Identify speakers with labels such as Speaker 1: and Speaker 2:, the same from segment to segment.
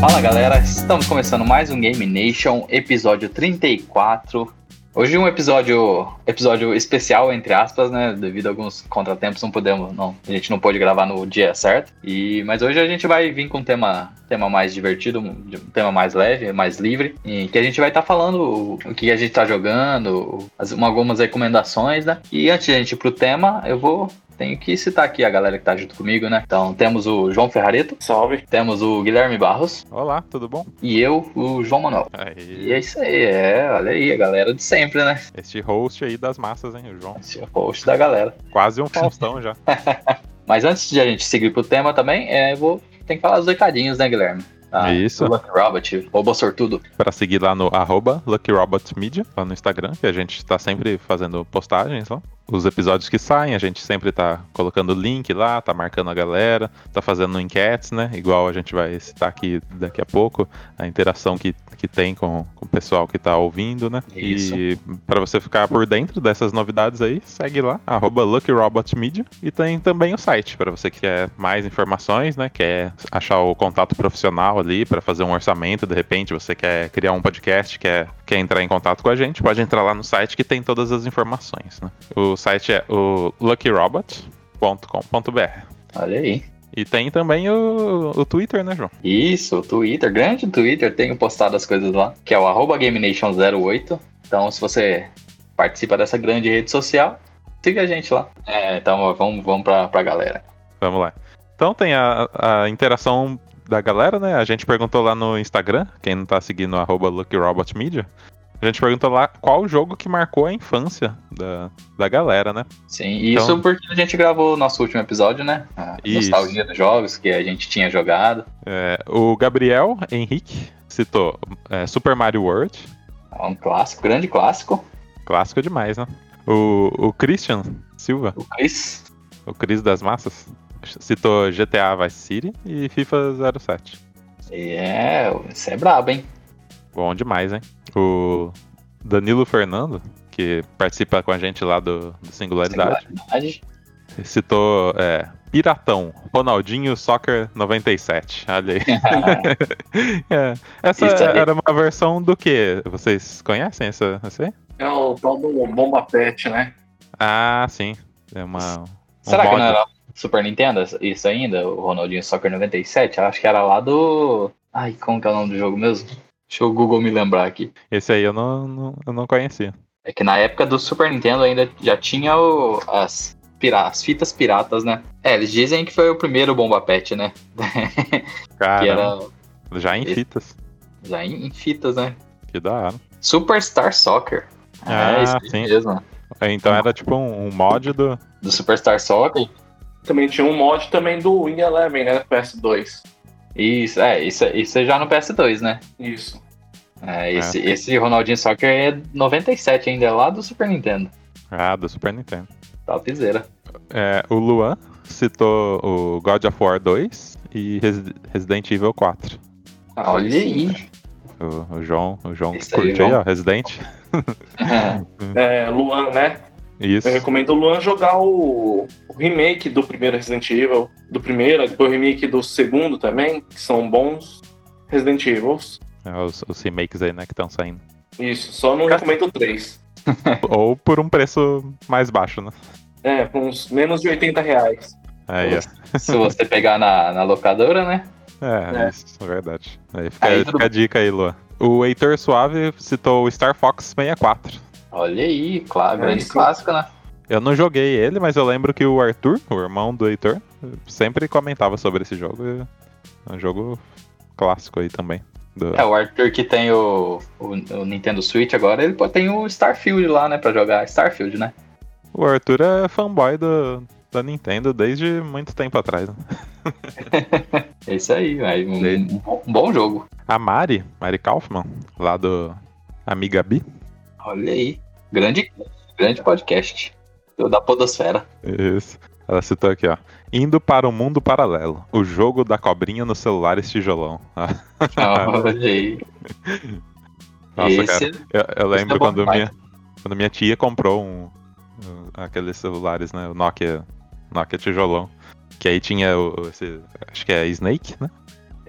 Speaker 1: Fala galera, estamos começando mais um Game Nation, episódio 34. Hoje um episódio episódio especial entre aspas, né? Devido a alguns contratempos não podemos, não, a gente não pôde gravar no dia certo. E mas hoje a gente vai vir com um tema tema mais divertido, um tema mais leve, mais livre, em que a gente vai estar tá falando o que a gente está jogando, as, algumas recomendações, né? E antes de a gente ir pro tema, eu vou tenho que citar aqui a galera que tá junto comigo, né? Então temos o João Ferrareto.
Speaker 2: Salve.
Speaker 1: Temos o Guilherme Barros.
Speaker 3: Olá, tudo bom?
Speaker 1: E eu, o João Manuel. Aí. E é isso aí, é, olha aí, a galera de sempre, né?
Speaker 3: Este host aí das massas, hein, o João?
Speaker 1: Este host da galera.
Speaker 3: Quase um Faustão já.
Speaker 1: Mas antes de a gente seguir pro tema também, é, eu vou. Tem que falar os recadinhos, né, Guilherme?
Speaker 3: Ah, Isso.
Speaker 1: Lucky Robot, robô sortudo.
Speaker 3: Para seguir lá no arroba Lucky Robot Media, lá no Instagram, que a gente está sempre fazendo postagens lá os episódios que saem, a gente sempre tá colocando link lá, tá marcando a galera, tá fazendo enquetes, né? Igual a gente vai citar aqui daqui a pouco, a interação que, que tem com, com o pessoal que tá ouvindo, né? Isso. E para você ficar por dentro dessas novidades aí, segue lá, arroba LuckyRobotMedia. E tem também o site, para você que quer mais informações, né? Quer achar o contato profissional ali para fazer um orçamento, de repente você quer criar um podcast, quer, quer entrar em contato com a gente, pode entrar lá no site que tem todas as informações, né? O site é o luckyrobot.com.br.
Speaker 1: Olha aí.
Speaker 3: E tem também o, o Twitter, né, João?
Speaker 1: Isso, o Twitter, grande Twitter, tenho postado as coisas lá, que é o arroba GameNation08. Então, se você participa dessa grande rede social, siga a gente lá. É, então vamos, vamos pra, pra galera.
Speaker 3: Vamos lá. Então tem a, a interação da galera, né? A gente perguntou lá no Instagram, quem não tá seguindo arroba LuckyRobotMedia, a gente perguntou lá qual o jogo que marcou a infância da, da galera, né?
Speaker 1: Sim, então... isso porque a gente gravou o nosso último episódio, né? A isso. nostalgia dos jogos que a gente tinha jogado.
Speaker 3: É, o Gabriel Henrique citou é, Super Mario World.
Speaker 1: É um clássico, grande clássico.
Speaker 3: Clássico demais, né? O, o Christian Silva.
Speaker 1: O Chris.
Speaker 3: O Chris das Massas. Citou GTA Vice City e FIFA 07.
Speaker 1: É, isso é brabo, hein?
Speaker 3: Bom demais, hein? O Danilo Fernando, que participa com a gente lá do, do Singularidade, Singularidade. citou é, Piratão, Ronaldinho Soccer 97. Olha aí. é. Essa era uma versão do que? Vocês conhecem essa, essa aí?
Speaker 2: É o tal do Bomba Pet, né?
Speaker 3: Ah, sim. É uma.
Speaker 1: Será um que não era Super Nintendo isso ainda? O Ronaldinho Soccer 97? Eu acho que era lá do. Ai, como que é o nome do jogo mesmo? Deixa o Google me lembrar aqui.
Speaker 3: Esse aí eu não, não, eu não conhecia.
Speaker 1: É que na época do Super Nintendo ainda já tinha o, as, as fitas piratas, né? É, eles dizem que foi o primeiro Bomba Pet, né?
Speaker 3: Cara, era... já em fitas.
Speaker 1: Já em, em, fitas, né?
Speaker 3: Que da hora.
Speaker 1: Superstar Soccer.
Speaker 3: Ah, é, isso sim. mesmo. É, então era tipo um, um, mod do...
Speaker 1: Do Superstar Soccer.
Speaker 2: Também tinha um mod também do Win Eleven, né? PS2.
Speaker 1: Isso, é, isso, isso é já no PS2, né?
Speaker 2: Isso.
Speaker 1: É, esse, é. esse Ronaldinho Soccer é 97 ainda, é lá do Super Nintendo.
Speaker 3: Ah, do Super Nintendo.
Speaker 1: Topzera.
Speaker 3: É, o Luan citou o God of War 2 e Resident Evil 4.
Speaker 1: Ah, olha aí.
Speaker 3: O, o, João, o João curtiu aí, ó, Resident.
Speaker 2: é, Luan, né?
Speaker 3: Isso.
Speaker 2: Eu recomendo o Luan jogar o, o, remake do primeiro Resident Evil, do primeiro, depois o remake do segundo também, que são bons Resident Evils.
Speaker 3: É, os, os, remakes aí, né, que estão saindo.
Speaker 2: Isso, só não recomendo o 3.
Speaker 3: Ou por um preço mais baixo, né?
Speaker 2: É, por uns menos de 80 reais.
Speaker 3: Aí,
Speaker 1: é. Se você pegar na, na locadora, né?
Speaker 3: É, é. isso, é verdade. Aí fica, aí, fica a dica aí, Luan. O Heitor Suave citou o Star Fox 64.
Speaker 1: Olha aí, claro, é grande clássico, né?
Speaker 3: Eu não joguei ele, mas eu lembro que o Arthur, o irmão do Heitor, sempre comentava sobre esse jogo. É um jogo clássico aí também.
Speaker 1: Do... É, o Arthur que tem o, o, o, Nintendo Switch agora, ele tem o Starfield lá, né, pra jogar. Starfield, né?
Speaker 3: O Arthur é fanboy do, da Nintendo desde muito tempo atrás. Né?
Speaker 1: é isso aí, um, um, um, bom jogo.
Speaker 3: A Mari, Mari Kaufman, lá do Amiga B,
Speaker 1: Olha aí. Grande, grande podcast. Da Podosfera.
Speaker 3: Isso. Ela citou aqui, ó. Indo para o mundo paralelo. O jogo da cobrinha no celular e tijolão.
Speaker 1: Olha aí.
Speaker 3: Nossa, Esse, cara. Eu, eu lembro é quando, minha, quando minha tia comprou um, um, aqueles celulares, né? O Nokia, Nokia tijolão. Que aí tinha o, esse. Acho que é Snake, né?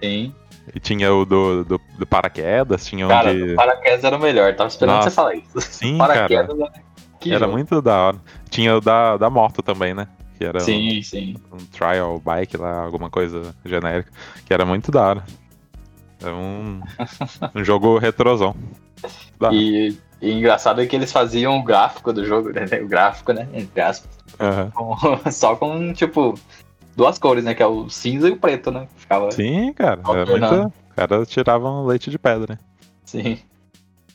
Speaker 1: Sim.
Speaker 3: E tinha o do, do, do paraquedas, tinha
Speaker 1: Cara,
Speaker 3: onde.
Speaker 1: o paraquedas era o melhor, tava esperando
Speaker 3: Nossa.
Speaker 1: você falar isso.
Speaker 3: Sim, cara.
Speaker 1: paraquedas era. Que
Speaker 3: Era
Speaker 1: jogo.
Speaker 3: muito da hora. Tinha o da, da moto também, né? Que era um-
Speaker 1: Sim, sim.
Speaker 3: um, trial bike lá, alguma coisa genérica. Que era muito da hora. É um, um jogo retrosão.
Speaker 1: E, e engraçado é que eles faziam o gráfico do jogo, né? O gráfico, né? Entre aspas.
Speaker 3: Aham.
Speaker 1: com- só com, tipo, duas cores, né? Que é o cinza e o preto, né? Ficava.
Speaker 3: Sim, cara. Muito. Os caras tiravam leite de pedra.
Speaker 1: Sim.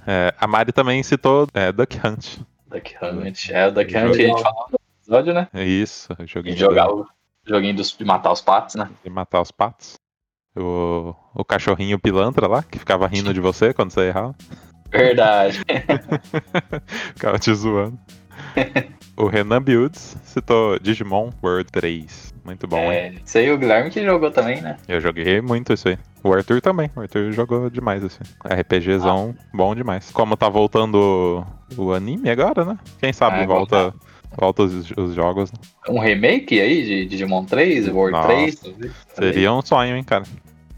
Speaker 3: É, a Mari também citou é, Duck Hunt.
Speaker 1: Duck Hunt. É, o Duck Hunt que a gente falou no episódio, né?
Speaker 3: É Isso, o
Speaker 1: E
Speaker 3: joguinho
Speaker 1: jogar o joguinho dos, de matar os patos, né?
Speaker 3: de matar os patos. O, o cachorrinho pilantra lá, que ficava rindo de você quando você errava.
Speaker 1: Verdade.
Speaker 3: Ficava te zoando. o Renan Builds citou Digimon World 3. Muito bom, hein?
Speaker 1: É, isso aí o Guilherme que jogou também, né?
Speaker 3: Eu joguei muito isso aí. O Arthur também. O Arthur jogou demais assim. RPGzão bom demais. Como tá voltando o, anime agora, né? Quem sabe
Speaker 1: É,
Speaker 3: volta, volta os, os jogos. né?
Speaker 1: Um remake aí de Digimon 3, World
Speaker 3: Nossa.
Speaker 1: 3. talvez.
Speaker 3: Seria um sonho, hein, cara?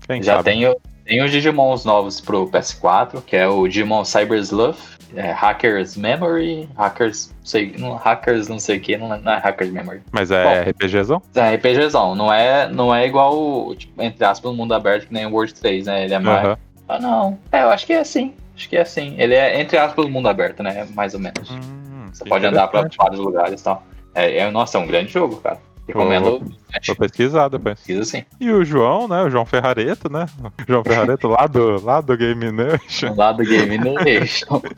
Speaker 3: Quem
Speaker 1: Já
Speaker 3: sabe?
Speaker 1: tem, o- tem os Digimons novos pro PS4, que é o Digimon Cyber Sleuth, é, Hackers Memory, Hackers, sei, não, Hackers não sei o que, não, é- não é Hackers Memory.
Speaker 3: Mas é
Speaker 1: Bom.
Speaker 3: RPGzão?
Speaker 1: É RPGzão, não é, não é igual, o, tipo, entre aspas, o mundo aberto que nem o World 3, né? Ele é mais.
Speaker 3: Aham.
Speaker 1: Ah, não. É, eu acho que é assim. Acho que é assim. Ele é, entre aspas, o mundo aberto, né? Mais ou menos.
Speaker 3: Hum,
Speaker 1: Você pode andar pra vários lugares e tal. É, é, nossa, é um grande jogo, cara. Recomendo.
Speaker 3: Vou pesquisar depois.
Speaker 1: Pesquisa sim.
Speaker 3: E o João, né? O João Ferrareto, né? O João Ferrareto lá do, lá do Game Nation.
Speaker 1: Lá do Game Nation.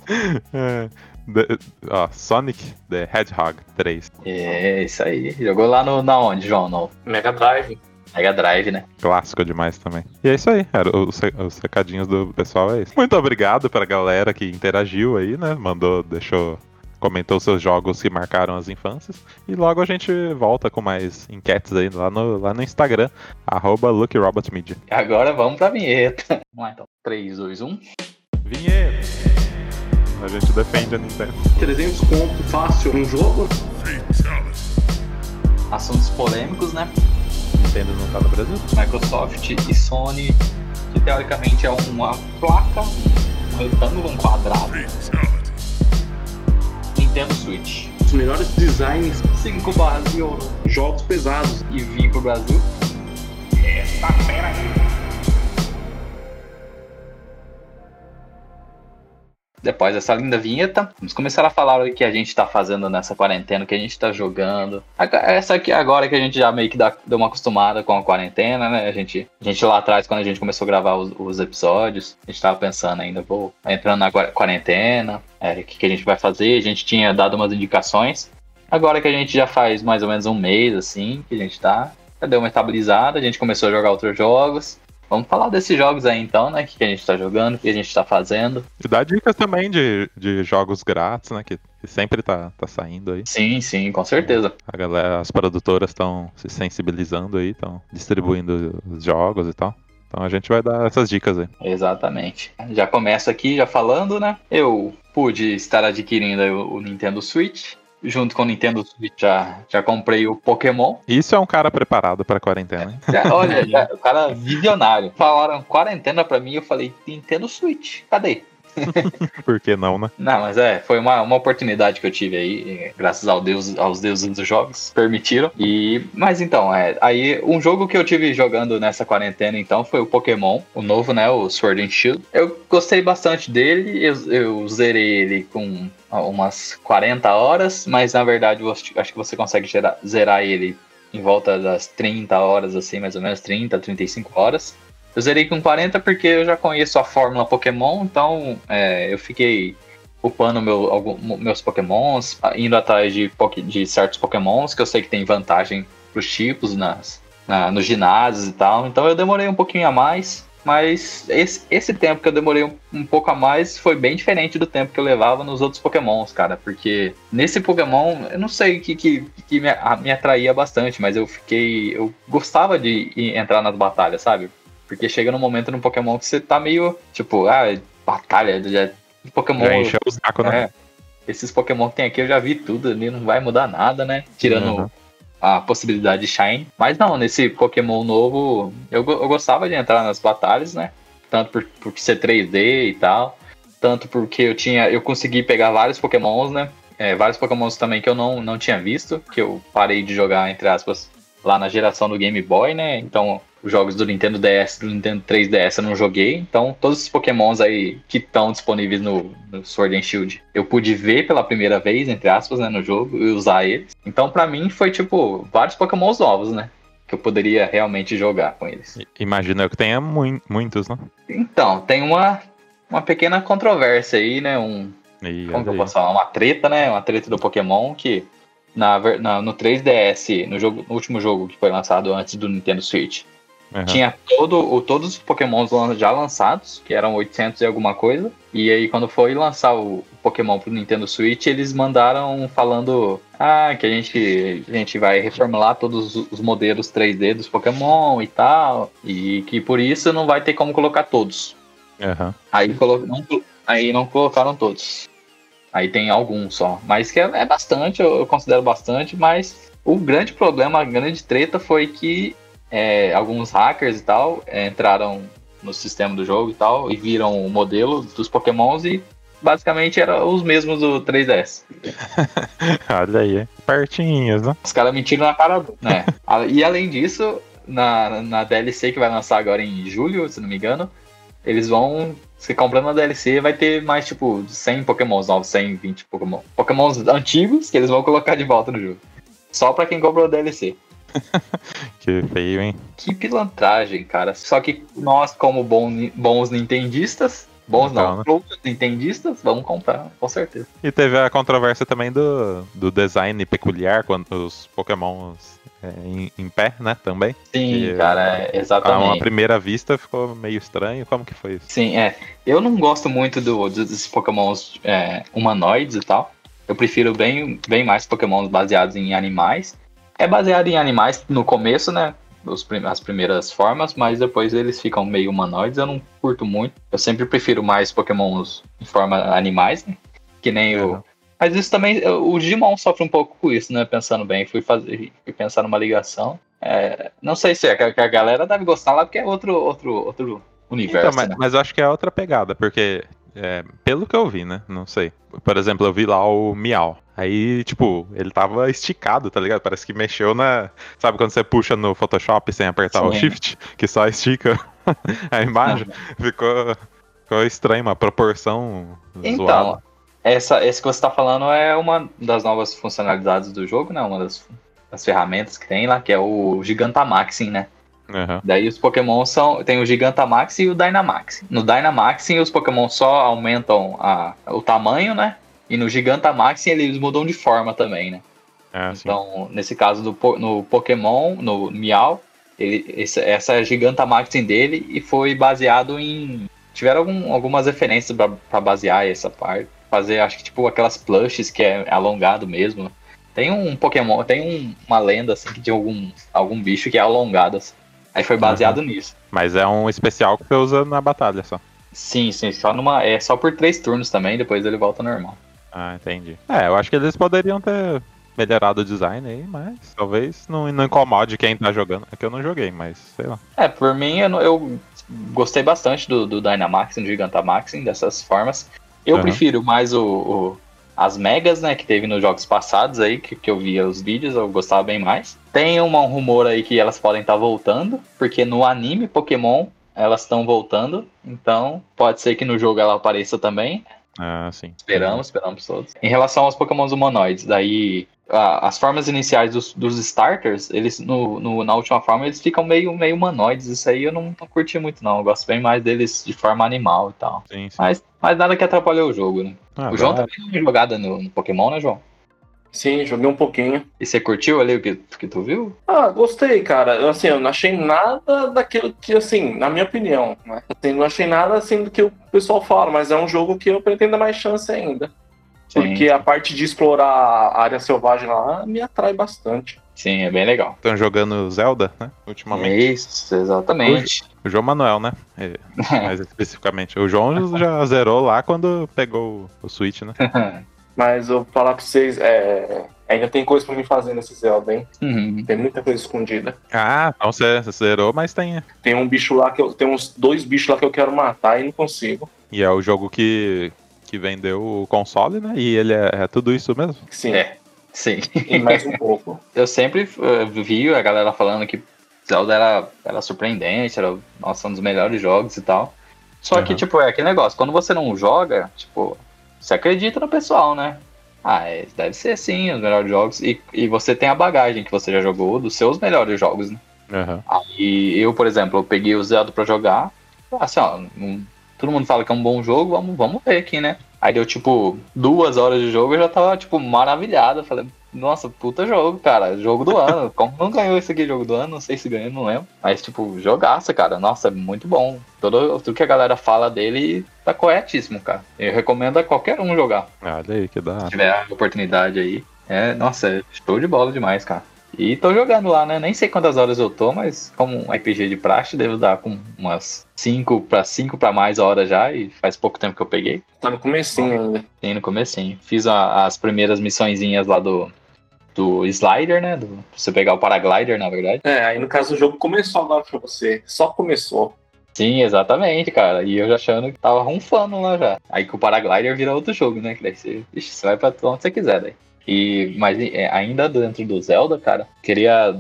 Speaker 3: É, The- ó, Sonic the Hedgehog 3.
Speaker 1: É, isso aí. Jogou lá no, na onde, João? No
Speaker 2: Mega Drive.
Speaker 1: Mega Drive, né?
Speaker 3: Clássico demais também. E é isso aí, era os, os recadinhos do pessoal é isso. Muito obrigado pra galera que interagiu aí, né? Mandou, deixou, comentou seus jogos que marcaram as infâncias. E logo a gente volta com mais enquetes aí lá no, lá no Instagram, arroba LuckyRobotMedia.
Speaker 1: E agora vamos pra vinheta. Vamos lá então. 3, 2, 1.
Speaker 3: Vinheta! A gente defende a Nintendo.
Speaker 2: 300 conto fácil num jogo.
Speaker 1: Assuntos polêmicos, né?
Speaker 3: Nintendo não tá no Brasil?
Speaker 1: Microsoft e Sony, que teoricamente é uma placa, um retângulo, um quadrado. Nintendo Switch.
Speaker 2: Os melhores designs,
Speaker 1: 5 barras de ouro.
Speaker 2: jogos pesados.
Speaker 1: E vim pro Brasil. Depois dessa linda vinheta, vamos começar a falar o que a gente tá fazendo nessa quarentena, o que a gente tá jogando. Essa aqui agora que a gente já meio que dá- deu uma acostumada com a quarentena, né? A gente, a gente lá atrás, quando a gente começou a gravar os, os episódios, a gente tava pensando ainda, vou entrando na quarentena, é, o que, que a gente vai fazer. A gente tinha dado umas indicações. Agora que a gente já faz mais ou menos um mês, assim, que a gente tá, já deu uma estabilizada, a gente começou a jogar outros jogos. Vamos falar desses jogos aí então, né? O que que a gente tá jogando, o que a gente tá fazendo.
Speaker 3: E dá dicas também de, de jogos grátis, né? Que, que sempre tá, tá saindo aí.
Speaker 1: Sim, sim, com certeza.
Speaker 3: A galera, as produtoras estão se sensibilizando aí, estão distribuindo os jogos e tal. Então a gente vai dar essas dicas aí.
Speaker 1: Exatamente. Já começo aqui já falando, né? Eu pude estar adquirindo o Nintendo Switch. Junto com o Nintendo Switch já, já comprei o Pokémon.
Speaker 3: Isso é um cara preparado pra quarentena, hein?
Speaker 1: Já- olha, já- o cara visionário. Falaram quarentena pra mim, eu falei, Nintendo Switch, cadê?
Speaker 3: Por que não, né?
Speaker 1: Não, mas é, foi uma, uma oportunidade que eu tive aí, graças ao Deus, aos deuses dos jogos, permitiram. E, mas então, é, aí um jogo que eu tive jogando nessa quarentena então foi o Pokémon, o novo, né, o Sword and Shield. Eu gostei bastante dele, eu, eu zerei ele com umas 40 horas, mas na verdade acho que você consegue zerar ele em volta das 30 horas, assim, mais ou menos, 30, 35 horas. Eu zerei com 40 porque eu já conheço a fórmula Pokémon, então é, eu fiquei upando meu, algum- meus Pokémons, indo atrás de, de certos Pokémons que eu sei que tem vantagem pros tipos nas, na, nos ginásios e tal. Então eu demorei um pouquinho a mais, mas esse, esse tempo que eu demorei um, um pouco a mais foi bem diferente do tempo que eu levava nos outros Pokémons, cara. Porque nesse Pokémon, eu não sei o que, que, que me, a- me atraía bastante, mas eu fiquei. Eu gostava de entrar nas batalhas, sabe? Porque chega num momento no Pokémon que você tá meio, tipo, ah, batalha, já. Pokémon.
Speaker 3: Já encheu o saco, né?
Speaker 1: É. Esses Pokémon que tem aqui eu já vi tudo ali, não vai mudar nada, né? Tirando
Speaker 3: Uhum.
Speaker 1: a possibilidade de Shine. Mas não, nesse Pokémon novo, eu, eu gostava de entrar nas batalhas, né? Tanto por, por ser 3D e tal, tanto porque eu tinha. Eu consegui pegar vários Pokémons, né? É, vários Pokémons também que eu não, não tinha visto, que eu parei de jogar, entre aspas, lá na geração do Game Boy, né? Então, os jogos do Nintendo DS, do Nintendo 3DS eu não joguei. Então, todos os Pokémons aí que estão disponíveis no, no, Sword and Shield, eu pude ver pela primeira vez, entre aspas, né, no jogo e usar eles. Então, para mim, foi tipo vários Pokémons novos, né? Que eu poderia realmente jogar com eles.
Speaker 3: Imagina que tenha mu muitos, né?
Speaker 1: Então, tem uma, uma pequena controvérsia aí, né? Um. E como que eu posso falar? Uma treta, né? Uma treta do Pokémon que na, na, no 3DS, no, jogo, no último jogo que foi lançado antes do Nintendo Switch, uhum. tinha todo, o, todos os Pokémons já lançados, que eram 800 e alguma coisa. E aí, quando foi lançar o Pokémon pro Nintendo Switch, eles mandaram falando ah, que a gente, a gente vai reformular todos os modelos 3D dos Pokémon e tal. E que por isso não vai ter como colocar todos.
Speaker 3: Uhum.
Speaker 1: Aí, não, aí não colocaram todos. Aí tem alguns só. Mas que é, é bastante, eu, eu, considero bastante, mas o grande problema, a grande treta foi que é, alguns hackers e tal é, entraram no sistema do jogo e tal e viram o modelo dos pokémons e basicamente eram os mesmos do 3DS.
Speaker 3: Olha aí, pertinhos, né?
Speaker 1: Os caras mentiram na cara do, né? e além disso, na, na DLC que vai lançar agora em julho, se não me engano, eles vão você comprando uma DLC vai ter mais, tipo, 100 pokémons novos, 120 pokémon. Pokémons antigos que eles vão colocar de volta no jogo. Só pra quem comprou a DLC.
Speaker 3: que feio, hein?
Speaker 1: Que pilantragem, cara. Só que nós, como bons nintendistas, bons então, não, né? nintendistas, vamos comprar, com certeza.
Speaker 3: E teve a controvérsia também do, do design peculiar quando os pokémons é, em, em, pé, né, também.
Speaker 1: Sim, cara, é, exatamente.
Speaker 3: A uma primeira vista ficou meio estranho, como que foi isso?
Speaker 1: Sim, é. Eu não gosto muito do, dos pokémons é, humanoides e tal. Eu prefiro bem, bem mais pokémons baseados em animais. É baseado em animais no começo, né, os, as primeiras formas, mas depois eles ficam meio humanoides, eu não curto muito. Eu sempre prefiro mais pokémons em forma animais, né? Que nem é, o, mas isso também, o Digimon sofre um pouco com isso, né? Pensando bem, fui fazer, fui pensar numa ligação. É, não sei se é que a galera deve gostar lá, porque é outro, outro, outro universo. Então,
Speaker 3: mas,
Speaker 1: né?
Speaker 3: mas eu acho que é outra pegada, porque é, pelo que eu vi, né? Não sei. Por exemplo, eu vi lá o Miau. Aí, tipo, ele tava esticado, tá ligado? Parece que mexeu na. Sabe quando você puxa no Photoshop sem apertar Sim. o Shift? Que só estica a imagem? Ficou, ficou estranho, uma proporção então, zoada.
Speaker 1: Essa, esse que você está falando é uma das novas funcionalidades do jogo, né? Uma das, das ferramentas que tem lá, que é o Gigantamaxing, né? Uhum. Daí os Pokémon são. Tem o Gigantamax e o Dynamax. No Dynamaxing os Pokémon só aumentam a, o tamanho, né? E no Gigantamaxing eles mudam de forma também, né? É, então, nesse caso do, no Pokémon, no Miau, ele, esse, essa é a Gigantamaxing dele e foi baseado em. Tiveram algum, algumas referências para basear essa parte fazer, acho que tipo aquelas plushes que é alongado mesmo. Tem um Pokémon, tem um, uma lenda assim tem algum, algum bicho que é alongado. Assim. Aí foi baseado uhum. nisso.
Speaker 3: Mas é um especial que você usa na batalha só.
Speaker 1: Sim, sim, só numa. É só por três turnos também, depois ele volta normal.
Speaker 3: Ah, entendi. É, eu acho que eles poderiam ter melhorado o design aí, mas talvez não, não incomode quem tá jogando. É que eu não joguei, mas sei lá.
Speaker 1: É, por mim eu, eu gostei bastante do, do Dynamax e do Gigantamax dessas formas. Eu uhum. prefiro mais o, o, as megas, né, que teve nos jogos passados aí, que, que eu via os vídeos, eu gostava bem mais. Tem um rumor aí que elas podem estar tá voltando, porque no anime Pokémon elas estão voltando, então pode ser que no jogo ela apareça também.
Speaker 3: Ah, sim.
Speaker 1: Esperamos, esperamos todos. Em relação aos Pokémons humanoides, daí as formas iniciais dos, dos starters, eles no, no, na última forma eles ficam meio, meio humanoides. Isso aí eu não, não curti muito, não. Eu gosto bem mais deles de forma animal e tal. Sim, sim. Mas, mas nada que atrapalhou o jogo, né? Ah, o João também tem jogada no, no Pokémon, né, João?
Speaker 2: Sim, joguei um pouquinho.
Speaker 1: E você curtiu ali o que, que tu viu?
Speaker 2: Ah, gostei, cara. Assim, eu não achei nada daquilo que, assim, na minha opinião, né? Assim, não achei nada assim do que o pessoal fala, mas é um jogo que eu pretendo dar mais chance ainda. Sim. Porque a parte de explorar a área selvagem lá me atrai bastante.
Speaker 1: Sim, é bem legal.
Speaker 3: Estão jogando Zelda, né? Ultimamente.
Speaker 1: Isso, exatamente.
Speaker 3: O, o João Manuel, né? É, mais especificamente. O João já zerou lá quando pegou o Switch, né?
Speaker 2: Mas eu vou falar pra vocês, é, Ainda tem coisa pra me fazer nesse Zelda, hein?
Speaker 1: Uhum.
Speaker 2: Tem muita coisa escondida.
Speaker 3: Ah, então você você zerou, mas tem.
Speaker 2: Tem um bicho lá que eu. Tem uns dois bichos lá que eu quero matar e não consigo.
Speaker 3: E é o jogo que, que vendeu o console, né? E ele é, é tudo isso mesmo?
Speaker 2: Sim.
Speaker 1: É. Sim.
Speaker 2: E mais um pouco.
Speaker 1: Eu sempre uh, vi a galera falando que Zelda era, era surpreendente, era nossa, um dos melhores jogos e tal. Só que,
Speaker 3: Uhum.
Speaker 1: tipo, é aquele negócio, quando você não joga, tipo, você acredita no pessoal, né? Ah, é, deve ser sim, os melhores jogos. E, e você tem a bagagem que você já jogou dos seus melhores jogos, né?
Speaker 3: Aham.
Speaker 1: Aí eu, por exemplo, eu peguei o Zelda pra jogar. Assim, ó, um- todo mundo fala que é um bom jogo, vamos, vamos ver aqui, né? Aí deu tipo duas horas de jogo eu já tava, tipo, maravilhado. Falei, nossa, puta jogo, cara. Jogo do ano. Como não ganhou esse aqui jogo do ano? Não sei se ganhou, não lembro. Mas, tipo, jogaça, cara. Nossa, é muito bom. Todo, tudo que a galera fala dele tá corretíssimo, cara. Eu recomendo a qualquer um jogar.
Speaker 3: Olha aí, que da
Speaker 1: Se tiver a oportunidade aí. É, nossa, é show de bola demais, cara. E tô jogando lá, né? Nem sei quantas horas eu tô, mas como um RPG de praxe, devo dar com umas 5 para 5 para mais horas já, e faz pouco tempo que eu peguei.
Speaker 2: Tá no comecinho ainda.
Speaker 1: Tem no comecinho. Fiz a- as primeiras missõezinhas lá do, do slider, né? Do, você pegar o paraglider, na verdade.
Speaker 2: É, aí no caso o jogo começou agora pra você. Só começou.
Speaker 1: Sim, exatamente, cara. E eu já achando que tava ronfando lá já. Aí que o paraglider vira outro jogo, né? Que daí você, ixi, você vai pra onde você quiser daí. E, mas é, ainda dentro do Zelda, cara, queria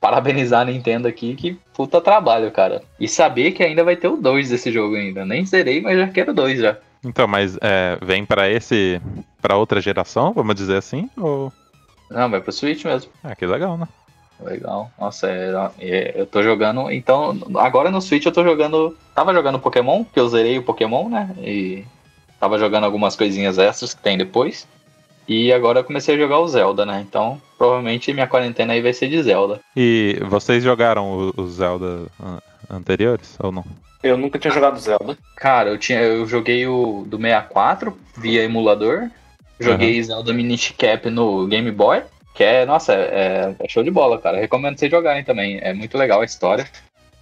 Speaker 1: parabenizar a Nintendo aqui, que puta trabalho, cara. E saber que ainda vai ter o 2 desse jogo ainda. Nem zerei, mas já quero dois já.
Speaker 3: Então, mas é, vem pra esse. pra outra geração, vamos dizer assim? Ou.
Speaker 1: Não, vai pro Switch mesmo.
Speaker 3: Ah, que legal, né?
Speaker 1: Legal. Nossa, é, é, eu tô jogando. Então, agora no Switch eu tô jogando. Tava jogando Pokémon, que eu zerei o Pokémon, né? E tava jogando algumas coisinhas extras que tem depois. E agora eu comecei a jogar o Zelda, né? Então, provavelmente minha quarentena aí vai ser de Zelda.
Speaker 3: E vocês jogaram os Zelda an- anteriores ou não?
Speaker 2: Eu nunca tinha jogado Zelda.
Speaker 1: Cara, eu tinha, eu joguei o do 64 via emulador. Joguei Zelda Minish Cap no Game Boy. Que é, nossa, é, é show de bola, cara. Recomendo vocês jogarem também. É muito legal a história.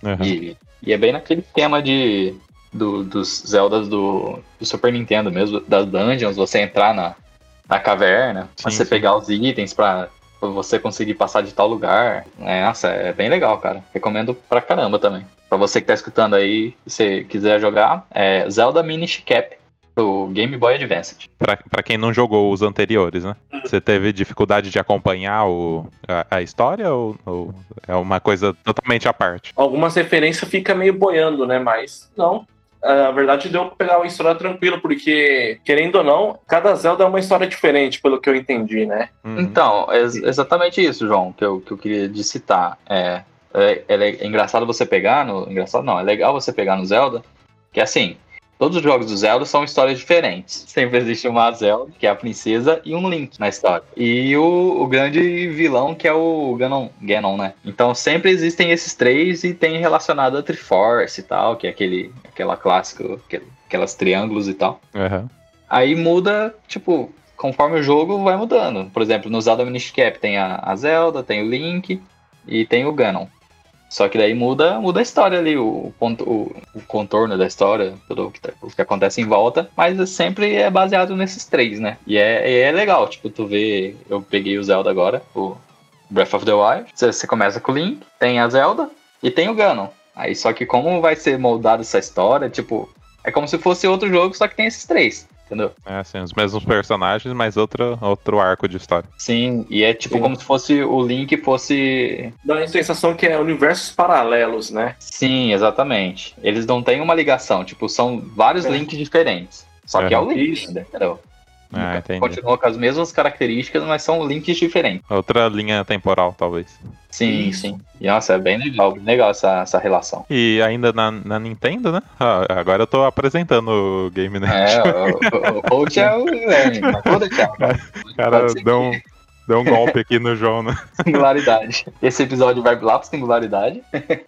Speaker 3: Aham.
Speaker 1: E, e é bem naquele esquema de do- dos Zeldas do, do Super Nintendo mesmo, das dungeons, você entrar na, na caverna,
Speaker 3: Sim,
Speaker 1: você
Speaker 3: sim.
Speaker 1: pegar os itens pra, pra você conseguir passar de tal lugar. É, nossa, é bem legal, cara. Recomendo pra caramba também. Pra você que tá escutando aí, se você quiser jogar, é Zelda Minish Cap pro Game Boy Advance.
Speaker 3: Pra, pra quem não jogou os anteriores, né? Você teve dificuldade de acompanhar o, a, a história ou, ou é uma coisa totalmente à parte?
Speaker 2: Algumas referências fica meio boiando, né? Mas não. Na verdade, deu pra pegar uma história tranquila, porque, querendo ou não, cada Zelda é uma história diferente, pelo que eu entendi, né?
Speaker 3: Uhum.
Speaker 1: Então, é ex- exatamente isso, João, que eu, que eu queria de citar. É, é, é é engraçado você pegar no. Engraçado não, é legal você pegar no Zelda, que assim, todos os jogos do Zelda são histórias diferentes. Sempre existe uma Zelda, que é a princesa, e um Link na história. E o, o grande vilão, que é o Ganon, Ganon, né? Então sempre existem esses três e tem relacionado a Triforce e tal, que é aquele, aquela clássico, aquele- aquelas triângulos e tal.
Speaker 3: Aham.
Speaker 1: Aí muda, tipo, conforme o jogo vai mudando. Por exemplo, no Zelda Minish Cap tem a, a Zelda, tem o Link e tem o Ganon. Só que daí muda, muda a história ali, o, ponto, o, o contorno da história, tudo o que, tá- o que acontece em volta, mas sempre é baseado nesses três, né? E é, é legal, tipo, tu vê, eu peguei o Zelda agora, o Breath of the Wild, você, você começa com o Link, tem a Zelda e tem o Ganon. Aí só que como vai ser moldada essa história, tipo, é como se fosse outro jogo, só que tem esses três, entendeu?
Speaker 3: É assim, os mesmos personagens, mas outro, outro arco de história.
Speaker 1: Sim, e é tipo
Speaker 2: Sim.
Speaker 1: como se fosse o Link fosse.
Speaker 2: Dá a sensação que é universos paralelos, né?
Speaker 1: Sim, exatamente. Eles não têm uma ligação, tipo, são vários
Speaker 2: É.
Speaker 1: links diferentes. Só que é o
Speaker 3: Uhum.
Speaker 1: Link,
Speaker 2: Isso.
Speaker 1: entendeu?
Speaker 3: Ah, entendi.
Speaker 1: Continua com as mesmas características, mas são links diferentes.
Speaker 3: Outra linha temporal, talvez.
Speaker 1: Sim, sim. E nossa, é bem legal, bem legal essa, essa relação.
Speaker 3: E ainda na, na Nintendo, né? Ah, agora eu tô apresentando o Game Net.
Speaker 1: É, o, o, o coach é o Guilherme, mas
Speaker 3: cara
Speaker 1: Pode ser
Speaker 3: deu um, golpe aqui no João, né?
Speaker 1: Singularidade. Esse episódio vai lá pra singularidade.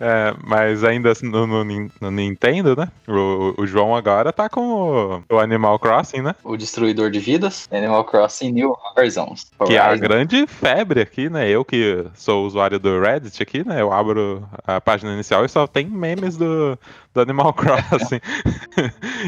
Speaker 3: É, mas ainda assim, no, no no Nintendo, né? O, o João agora tá com o, o Animal Crossing, né?
Speaker 1: O Destruidor de Vidas, Animal Crossing New Horizons.
Speaker 3: Que é a grande febre aqui, né? Eu que sou usuário do Reddit aqui, né? Eu abro a página inicial e só tem memes do, do Animal Crossing.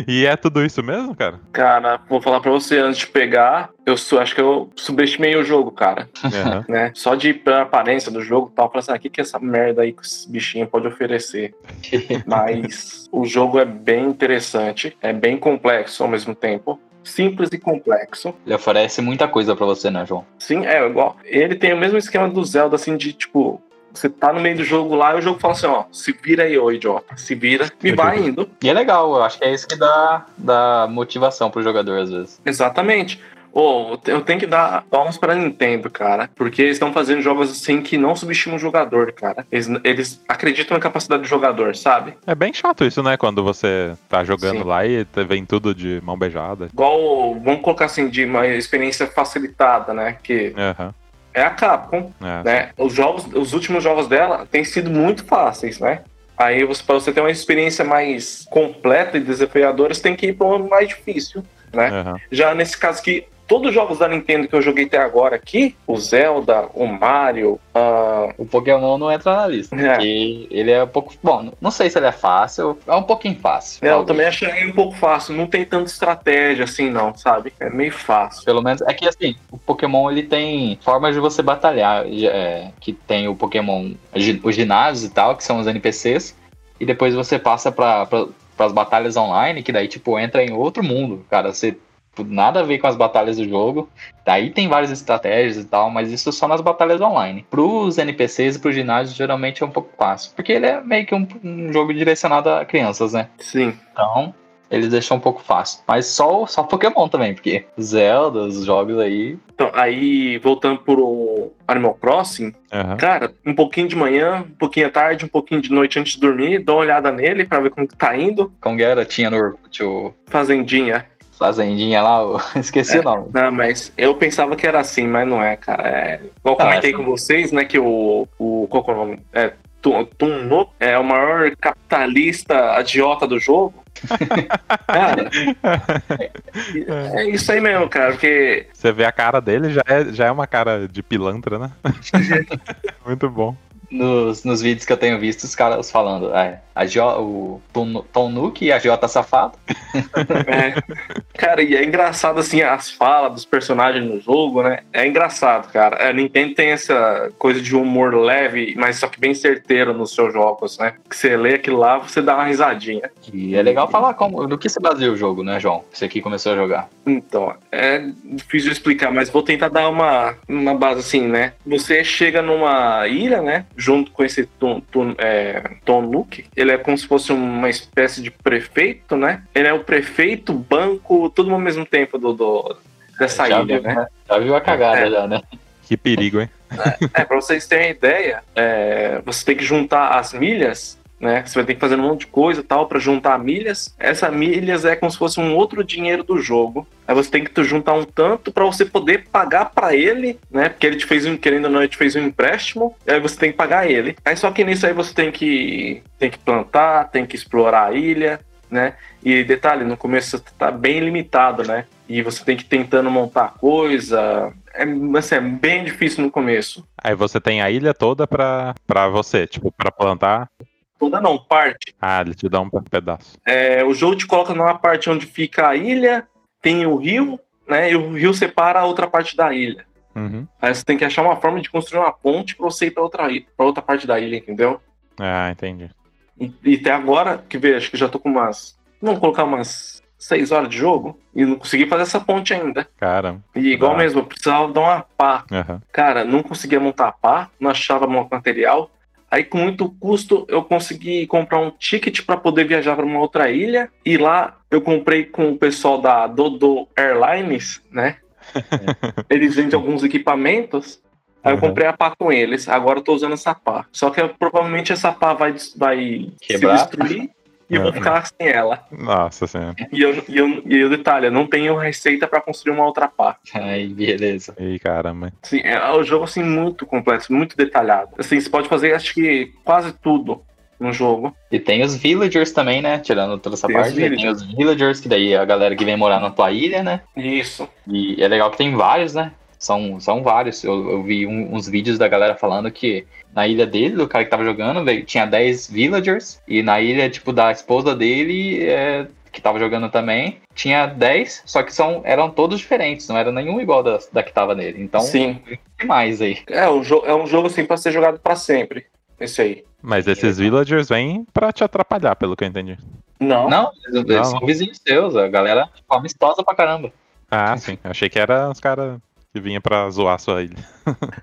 Speaker 3: e é tudo isso mesmo, cara?
Speaker 2: Cara, vou falar pra você, antes de pegar, eu sou, acho que eu subestimei o jogo, cara.
Speaker 3: Uhum.
Speaker 2: Né? Só de pela aparência do jogo e tal, falei assim, ah, o que, que essa merda aí que esse bichinho pode oferecer? Mas o jogo é bem interessante, é bem complexo ao mesmo tempo. Simples e complexo.
Speaker 1: Ele oferece muita coisa pra você, né, João?
Speaker 2: Sim, é igual. Ele tem o mesmo esquema do Zelda, assim, de tipo, você tá no meio do jogo lá e o jogo fala assim, ó, se vira aí, ô idiota. Se vira e vai indo.
Speaker 1: E é legal, eu acho que é isso que dá, dá motivação pro jogador às vezes.
Speaker 2: Exatamente. Ô, eu tenho que dar palmas pra Nintendo, cara. Porque eles estão fazendo jogos assim que não subestimam o jogador, cara. Eles, eles acreditam na capacidade do jogador, sabe?
Speaker 3: É bem chato isso, né? Quando você tá jogando
Speaker 2: Sim.
Speaker 3: lá e vem tudo de mão beijada.
Speaker 2: Igual, vamos colocar assim, de uma experiência facilitada, né? Que
Speaker 3: Aham.
Speaker 2: É a Capcom,
Speaker 3: É,
Speaker 2: né? Os jogos, os últimos jogos dela têm sido muito fáceis, né? Aí você, para você ter uma experiência mais completa e desafiadora, você tem que ir para um mais difícil, né?
Speaker 3: aham.
Speaker 2: Já nesse caso aqui, todos os jogos da Nintendo que eu joguei até agora aqui, o Zelda, o Mario, ah,
Speaker 1: O Pokémon não entra na lista.
Speaker 2: É.
Speaker 1: Ele é um pouco. Bom, não sei se ele é fácil, é um pouquinho fácil.
Speaker 2: eu
Speaker 1: talvez.
Speaker 2: também achei um pouco fácil. Não tem tanta estratégia assim, não, sabe? É meio fácil.
Speaker 1: Pelo menos é que assim, o Pokémon ele tem formas de você batalhar. é, que tem o Pokémon, os ginásios e tal, que são os NPCs. E depois você passa pra, pra, pras batalhas online, que daí, tipo, entra em outro mundo. Cara, você nada a ver com as batalhas do jogo. Daí tem várias estratégias e tal, mas isso só nas batalhas online. Pros NPCs e pros ginásios, geralmente é um pouco fácil. Porque ele é meio que um, um jogo direcionado a crianças, né?
Speaker 2: Sim.
Speaker 1: Então, eles deixam um pouco fácil. Mas só, só Pokémon também, porque Zelda, os jogos aí.
Speaker 2: Então, aí, voltando pro Animal Crossing,
Speaker 3: aham.
Speaker 2: cara, um pouquinho de manhã, um pouquinho à tarde, um pouquinho de noite antes de dormir, dá uma olhada nele pra ver como que tá indo.
Speaker 1: Como era? Tinha no Orkut o
Speaker 2: Fazendinha.
Speaker 1: Fazendinha lá, eu esqueci
Speaker 2: É.
Speaker 1: o nome.
Speaker 2: Não, mas eu pensava que era assim, mas não é, cara. É, igual eu
Speaker 1: Ah,
Speaker 2: comentei com vocês, né, que o, o qual que é o nome? É, Tum Tum No é o maior capitalista agiota do jogo. cara, é isso aí mesmo, cara, porque
Speaker 3: Você vê a cara dele, já é, já é uma cara de pilantra, né? Muito bom.
Speaker 1: Nos, nos vídeos que eu tenho visto, os caras falando, é, a Gio, o Tom, Tom Nook e a Jota Safado.
Speaker 2: É. Cara, e é engraçado assim as falas dos personagens no jogo, né? É engraçado, cara. A Nintendo tem essa coisa de humor leve, mas só que bem certeiro nos seus jogos, né? Que você lê aquilo lá, você dá uma risadinha.
Speaker 1: E é legal falar como, do que se baseia o jogo, né, João? Você aqui começou a jogar.
Speaker 2: Então, é difícil explicar, mas vou tentar dar uma, uma base assim, né? Você chega numa ilha, né? Junto com esse Tom, Tom, é, Tom Nook. Ele é como se fosse uma espécie de prefeito, né? Ele é o prefeito, banco, tudo ao mesmo tempo do, do- dessa
Speaker 1: já
Speaker 2: ilha,
Speaker 1: viu,
Speaker 2: né?
Speaker 1: Já viu a cagada
Speaker 2: É.
Speaker 1: já, né?
Speaker 3: Que perigo, hein?
Speaker 2: É, pra vocês terem ideia, é, você tem que juntar as milhas, né? Você vai ter que fazer um monte de coisa tal pra juntar milhas. Essa milhas é como se fosse um outro dinheiro do jogo. Aí você tem que juntar um tanto pra você poder pagar pra ele, né? Porque ele te fez um, querendo ou não, ele te fez um empréstimo. Aí você tem que pagar ele. Aí só que nisso aí você tem que, tem que plantar, tem que explorar a ilha, né? E detalhe, no começo você tá bem limitado, né? E você tem que ir tentando montar coisa. É, assim, é bem difícil no começo.
Speaker 3: Aí você tem a ilha toda pra, pra você, tipo, pra plantar.
Speaker 2: Toda não, parte.
Speaker 3: Ah, ele te dá um pedaço.
Speaker 2: É, o jogo te coloca numa parte onde fica a ilha, tem o rio, né? E o rio separa a outra parte da ilha.
Speaker 3: Uhum.
Speaker 2: Aí você tem que achar uma forma de construir uma ponte pra você ir pra outra, pra outra parte da ilha, entendeu?
Speaker 3: Ah, entendi.
Speaker 2: E, e até agora, que vê, acho que já tô com umas. Vamos colocar umas seis horas de jogo e não consegui fazer essa ponte ainda.
Speaker 3: Caramba.
Speaker 2: E igual
Speaker 3: Ah.
Speaker 2: mesmo, eu precisava dar uma pá.
Speaker 3: Aham.
Speaker 2: Cara, não conseguia montar a pá, não achava material. Aí, com muito custo, eu consegui comprar um ticket para poder viajar para uma outra ilha. E lá eu comprei com o pessoal da Dodo Airlines, né? Eles vendem alguns equipamentos. Aí eu comprei a pá com eles. Agora eu tô usando essa pá. Só que provavelmente essa pá vai, vai
Speaker 1: Quebrar?
Speaker 2: se destruir e eu vou
Speaker 3: Uhum.
Speaker 2: ficar sem ela.
Speaker 3: Nossa senhora.
Speaker 2: E eu, e eu, e o detalhe, eu não tenho receita para construir uma outra pá.
Speaker 1: Aí, beleza.
Speaker 3: Ih, caramba.
Speaker 2: Sim, é um jogo assim muito complexo, muito detalhado. Assim, você pode fazer acho que quase tudo no jogo.
Speaker 1: E tem os villagers também, né? Tirando toda essa
Speaker 2: Tem os
Speaker 1: parte. Tem
Speaker 2: villagers.
Speaker 1: os villagers, que daí é a galera que vem morar na tua ilha, né?
Speaker 2: Isso.
Speaker 1: E é legal que tem vários, né? São, são vários. Eu, eu vi um- uns vídeos da galera falando que na ilha dele, do cara que tava jogando, tinha 10 villagers. E na ilha, tipo, da esposa dele, é, que tava jogando também, tinha 10, só que são, eram todos diferentes, não era nenhum igual da, da que tava nele. Então,
Speaker 2: Sim.
Speaker 1: mais aí.
Speaker 2: É um, é um jogo assim pra ser jogado para sempre. Esse aí.
Speaker 3: Mas esses villagers vêm pra te atrapalhar, pelo que eu entendi.
Speaker 2: Não.
Speaker 1: Não, eles, eles são vizinhos seus, a galera tipo, amistosa pra caramba.
Speaker 3: Ah, sim. Achei que era os caras que vinha pra zoar sua ilha.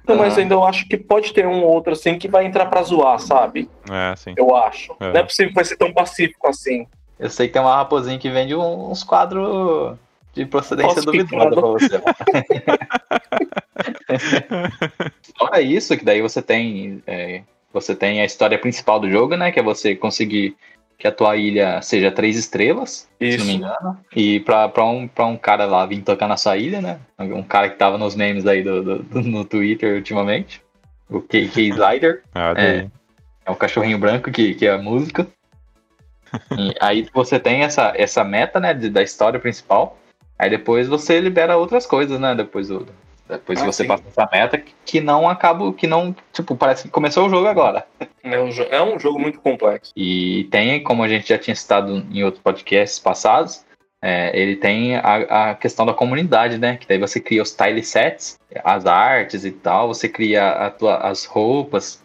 Speaker 2: Não, mas ainda eu acho que pode ter um ou outro assim que vai entrar pra zoar, sabe?
Speaker 3: É, sim.
Speaker 2: Eu acho.
Speaker 3: É.
Speaker 2: Não é possível que vai ser tão pacífico assim.
Speaker 1: Eu sei que tem uma raposinha que vende uns quadros de procedência duvidosa pra você. Fora isso, que daí você tem. é, você tem a história principal do jogo, né? Que é você conseguir que a tua ilha seja três estrelas, se não me engano. E pra, pra, um, pra um cara lá vir tocar na sua ilha, né? Um cara que tava nos memes aí do, do- do- no Twitter ultimamente. O KK Slider.
Speaker 3: Ah,
Speaker 1: É. É um cachorrinho branco que, que é a música. E aí você tem essa, essa meta, né, de- da história principal. Aí depois você libera outras coisas, né? Depois, do, depois
Speaker 2: Ah,
Speaker 1: você
Speaker 2: sim.
Speaker 1: passa essa meta, que- não acaba, que não, tipo, parece que começou o jogo agora.
Speaker 2: É um, é um jogo muito complexo.
Speaker 1: E tem, como a gente já tinha citado em outros podcasts passados, é, ele tem a, a questão da comunidade, né? Que daí você cria os tile sets, as artes e tal, você cria tua- as roupas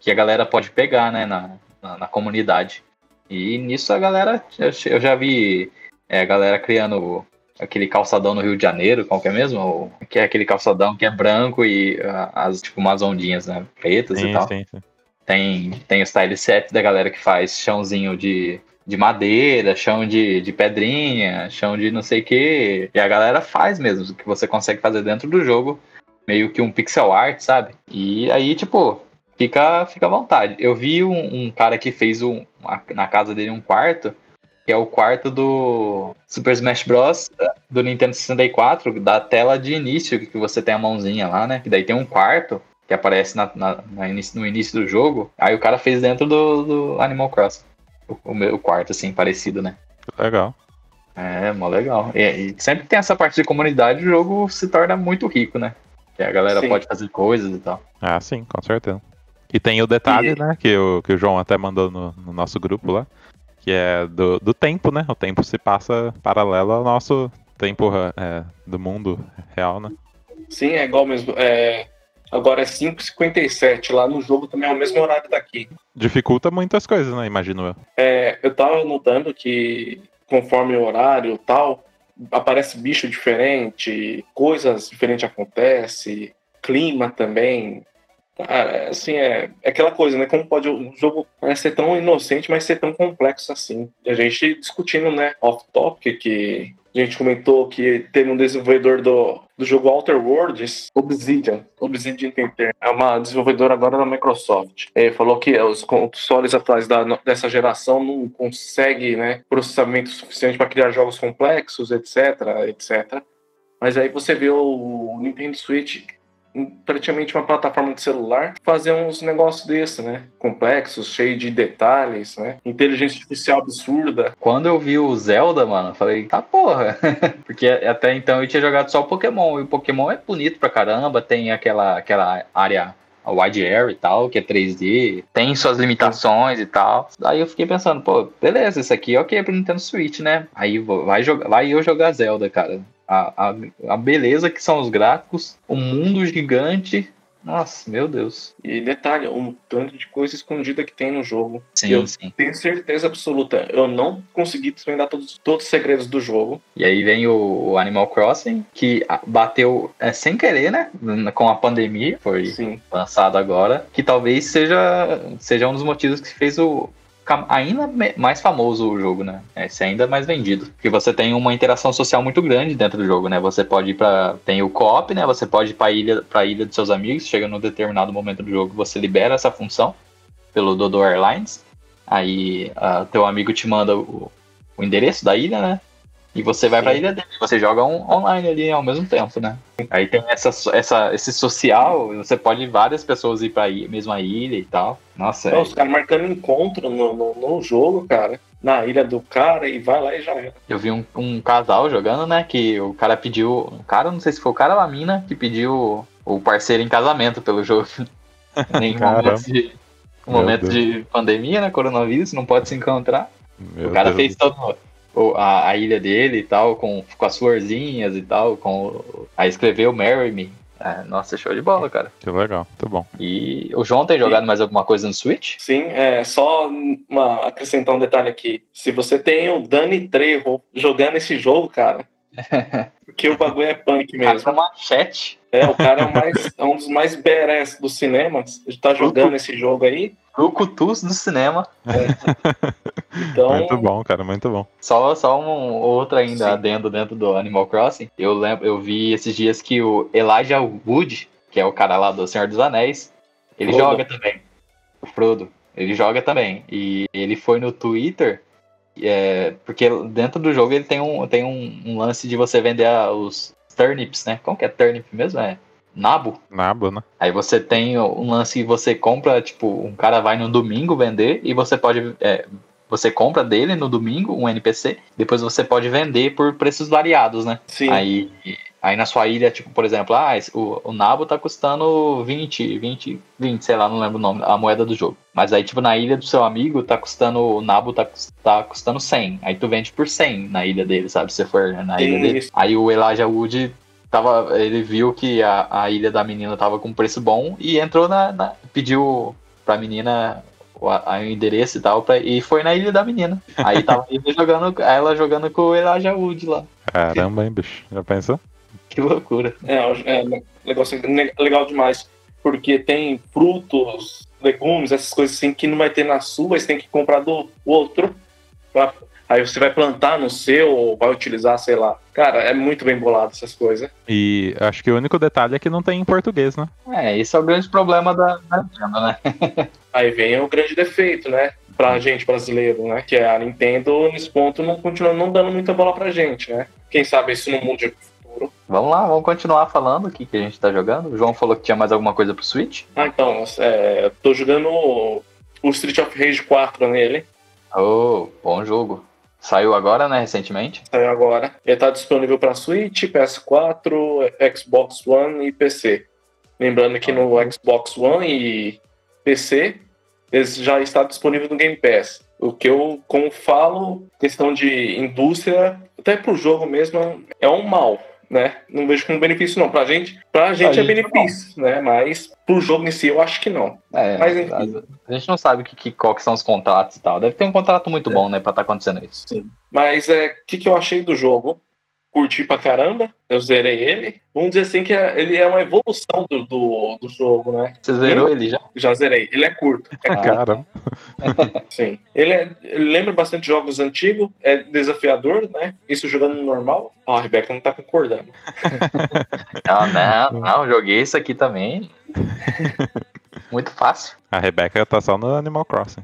Speaker 1: que a galera pode pegar, né? Na, na, na comunidade. E nisso a galera, eu, eu já vi é, a galera criando aquele calçadão no Rio de Janeiro, qual que é mesmo? O- Que é aquele calçadão que é branco e ah, as, tipo, umas ondinhas, né? Pretas e
Speaker 3: Sim,
Speaker 1: tal.
Speaker 3: sim, sim.
Speaker 1: Tem, tem o style set da galera que faz chãozinho de, de madeira, chão de, de pedrinha, chão de não sei o que. E a galera faz mesmo, que você consegue fazer dentro do jogo, meio que um pixel art, sabe? E aí, tipo, fica, fica à vontade. Eu vi um, um cara que fez um, uma- na casa dele um quarto, que é o quarto do Super Smash Bros. do Nintendo 64, da tela de início, que você tem a mãozinha lá, né? Que daí tem um quarto que aparece na, na- na início- no início do jogo. Aí o cara fez dentro do, do Animal Crossing. O, o meu quarto, assim, parecido, né?
Speaker 3: Legal.
Speaker 1: É, mó legal. E, e sempre que tem essa parte de comunidade, o jogo se torna muito rico, né? Que a galera
Speaker 2: Sim.
Speaker 1: pode fazer coisas e tal.
Speaker 3: Ah, sim, com certeza. E tem o detalhe,
Speaker 2: E-
Speaker 3: né, que o, que o João até mandou no, no nosso grupo lá, que é do, do tempo, né? O tempo se passa paralelo ao nosso tempo é, do mundo real, né?
Speaker 2: Sim, é igual mesmo. É, agora é 5h57. Lá no jogo também é o mesmo horário daqui.
Speaker 3: Dificulta muitas coisas, né? Imagino eu.
Speaker 2: É, eu tava notando que conforme o horário e tal, aparece bicho diferente, coisas diferentes acontecem, clima também. Cara, é, assim, é, é aquela coisa, né? Como pode o jogo parece ser tão inocente, mas ser tão complexo assim. A gente discutindo, né, off-topic, que a gente comentou que teve um desenvolvedor do, do jogo Outer Worlds, Obsidian. Obsidian Tenter. É uma desenvolvedora agora da Microsoft. Ele falou que os consoles atuais da, dessa geração não conseguem né, processamento suficiente para criar jogos complexos, etc, etc. Mas aí você vê o Nintendo Switch praticamente uma plataforma de celular fazer uns negócios desses, né? Complexos, cheio de detalhes, né? Inteligência artificial absurda.
Speaker 1: Quando eu vi o Zelda, mano, falei, tá porra. Porque até então eu tinha jogado só Pokémon. E o Pokémon é bonito pra caramba, tem aquela, aquela área a wide area e tal, que é 3D, tem suas limitações e tal. Aí eu fiquei pensando, pô, beleza, isso aqui é ok pro Nintendo Switch, né? Aí vai, jogar, vai eu jogar Zelda, cara. A, a, a beleza que são os gráficos, o mundo gigante. Nossa, meu Deus.
Speaker 2: E detalhe, um tanto de coisa escondida que tem no jogo.
Speaker 1: Sim,
Speaker 2: Eu-
Speaker 1: sim.
Speaker 2: Tenho certeza absoluta, eu não consegui desvendar todos, todos os segredos do jogo.
Speaker 1: E aí vem o, o Animal Crossing, que bateu é, sem querer, né? Com a pandemia, foi
Speaker 2: Sim.
Speaker 1: lançado agora, que talvez seja, seja um dos motivos que fez o ainda mais famoso o jogo, né? É, ser ainda mais vendido. Porque você tem uma interação social muito grande dentro do jogo, né? Você pode ir pra. Tem o co-op, né? Você pode ir pra ilha, pra ilha dos seus amigos, chega num determinado momento do jogo, você libera essa função pelo Dodo Airlines. Aí ah, teu amigo te manda o, o endereço da ilha, né? E você vai
Speaker 2: Sim.
Speaker 1: pra ilha dele, você joga um online ali ao mesmo tempo, né? Aí tem essa, essa, esse social, você pode várias pessoas ir pra i- mesma ilha e tal. Nossa,
Speaker 2: Então,
Speaker 1: é-
Speaker 2: os caras marcando encontro no, no, no jogo, cara, na ilha do cara, e vai lá e já era.
Speaker 1: eu vi um, um casal jogando, né? Que o cara pediu. O cara, não sei se foi o cara ou a mina, que pediu o parceiro em casamento pelo jogo. em momentos de, momento
Speaker 3: Deus.
Speaker 1: de pandemia, né? Coronavírus, não pode se encontrar.
Speaker 3: Meu
Speaker 1: o cara
Speaker 3: Deus.
Speaker 1: fez todo. A, a ilha dele e tal, com, com as florzinhas e tal, com. Aí escreveu Marry Me. É, nossa, show de bola, cara.
Speaker 3: Que legal, muito bom.
Speaker 1: E o João tem jogado mais alguma coisa no Switch?
Speaker 2: Sim, é só uma, acrescentar um detalhe aqui. Se você tem o Dani Trejo jogando esse jogo, cara, porque o bagulho é punk mesmo.
Speaker 1: Cara, machete.
Speaker 2: É, o cara é, o mais, é um dos mais badass do cinema. Ele tá jogando esse jogo aí.
Speaker 1: Brucutus do cinema.
Speaker 2: É. Então,
Speaker 3: Muito bom, cara, muito bom.
Speaker 1: Só, só um outro ainda
Speaker 2: Sim.
Speaker 1: adendo dentro do Animal Crossing. Eu lembro, eu vi esses dias que o Elijah Wood, que é o cara lá do Senhor dos Anéis, ele
Speaker 2: Frodo.
Speaker 1: joga também. O Frodo. Ele joga também. E ele foi no Twitter. É, porque dentro do jogo ele tem um, tem um, um lance de você vender a- os turnips, né? Como que é turnip mesmo? É nabo?
Speaker 3: Nabo, né?
Speaker 1: Aí você tem um lance que você compra, tipo, um cara vai no domingo vender e você pode. é, você compra dele no domingo um NPC, depois você pode vender por preços variados, né?
Speaker 2: sim.
Speaker 1: Aí, aí na sua ilha, tipo, por exemplo, ah, o, o nabo tá custando 20, 20, 20, sei lá, não lembro o nome, a moeda do jogo. Mas aí, tipo, na ilha do seu amigo tá custando, o nabo tá, tá custando 100. Aí tu vende por 100 na ilha dele, sabe? Se você for na ilha dele. Aí o Elijah Wood tava, ele viu que a, a ilha da menina tava com preço bom e entrou na, na- pediu pra menina o, a- o endereço e tal pra, e foi na ilha da menina. Aí tava ele jogando, ela jogando com o Elijah Wood lá.
Speaker 3: Caramba, hein, bicho? Já pensou?
Speaker 1: Que loucura.
Speaker 2: É, é um negócio ne- legal demais. Porque tem frutos, legumes, essas coisas assim que não vai ter na sua, você tem que comprar do outro. pra- Aí você vai plantar no seu, ou vai utilizar, sei lá. Cara, é muito bem bolado essas coisas.
Speaker 3: E acho que o único detalhe é que não tem em português, né?
Speaker 1: É, esse é o grande problema da, da Nintendo, né?
Speaker 2: Aí vem o grande defeito, né? Pra gente brasileiro, né? Que é a Nintendo, nesse ponto, não continua não dando muita bola pra gente, né? Quem sabe isso no mundo de futuro.
Speaker 1: Vamos lá, vamos continuar falando o que, que a gente tá jogando. O João falou que tinha mais alguma coisa pro Switch.
Speaker 2: Ah, então, é, tô jogando o Street of Rage 4 nele.
Speaker 1: Oh, bom jogo. Saiu agora, né, recentemente?
Speaker 2: Saiu agora. Ele tá disponível para Switch, PS4, Xbox One e PC. Lembrando que no Xbox One e PC já está disponível no Game Pass. O que eu, como falo, questão de indústria, até pro jogo mesmo, é um mal, né? Não vejo como benefício não. Pra gente, pra gente é
Speaker 1: gente,
Speaker 2: benefício, né? Mas pro jogo em si eu acho que não.
Speaker 1: É,
Speaker 2: Mas, enfim.
Speaker 1: a, a gente não sabe que, que, qual que são os contratos e tal. Deve ter um contrato muito bom, né, pra tá acontecendo isso.
Speaker 2: Mas é, o que, que eu achei do jogo? Curti pra caramba, eu zerei ele. Vamos dizer assim que é- ele é uma evolução do, do, do jogo, né?
Speaker 1: Você zerou ele já?
Speaker 2: Já zerei. Ele é curto, é
Speaker 1: Ah,
Speaker 3: Caramba.
Speaker 2: sim. Ele, é, ele lembra bastante jogos antigos, é desafiador, né? Isso jogando no normal. Ó, a Rebeca não tá concordando.
Speaker 1: Não, não, não, joguei isso aqui também. Muito fácil.
Speaker 3: A Rebeca tá só no Animal Crossing.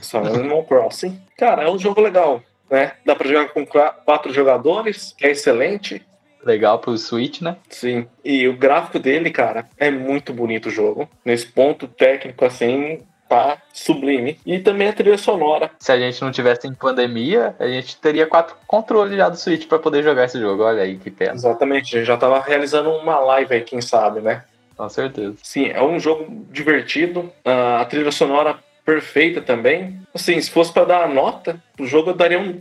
Speaker 2: Só no Animal Crossing. Cara, é um jogo legal, né? Dá pra jogar com qua- quatro jogadores, que é excelente.
Speaker 1: Legal pro Switch, né?
Speaker 2: Sim. E o gráfico dele, cara, é muito bonito o jogo. Nesse ponto técnico, assim, tá sublime. E também a trilha sonora.
Speaker 1: Se a gente não tivesse em pandemia, a gente teria quatro controles já do Switch pra poder jogar esse jogo. Olha aí que pena.
Speaker 2: Exatamente. A gente já tava realizando uma live aí, quem sabe, né?
Speaker 1: Com certeza.
Speaker 2: Sim, é um jogo divertido. Ah, A trilha sonora perfeita também. Assim, se fosse pra dar a nota, o jogo eu daria um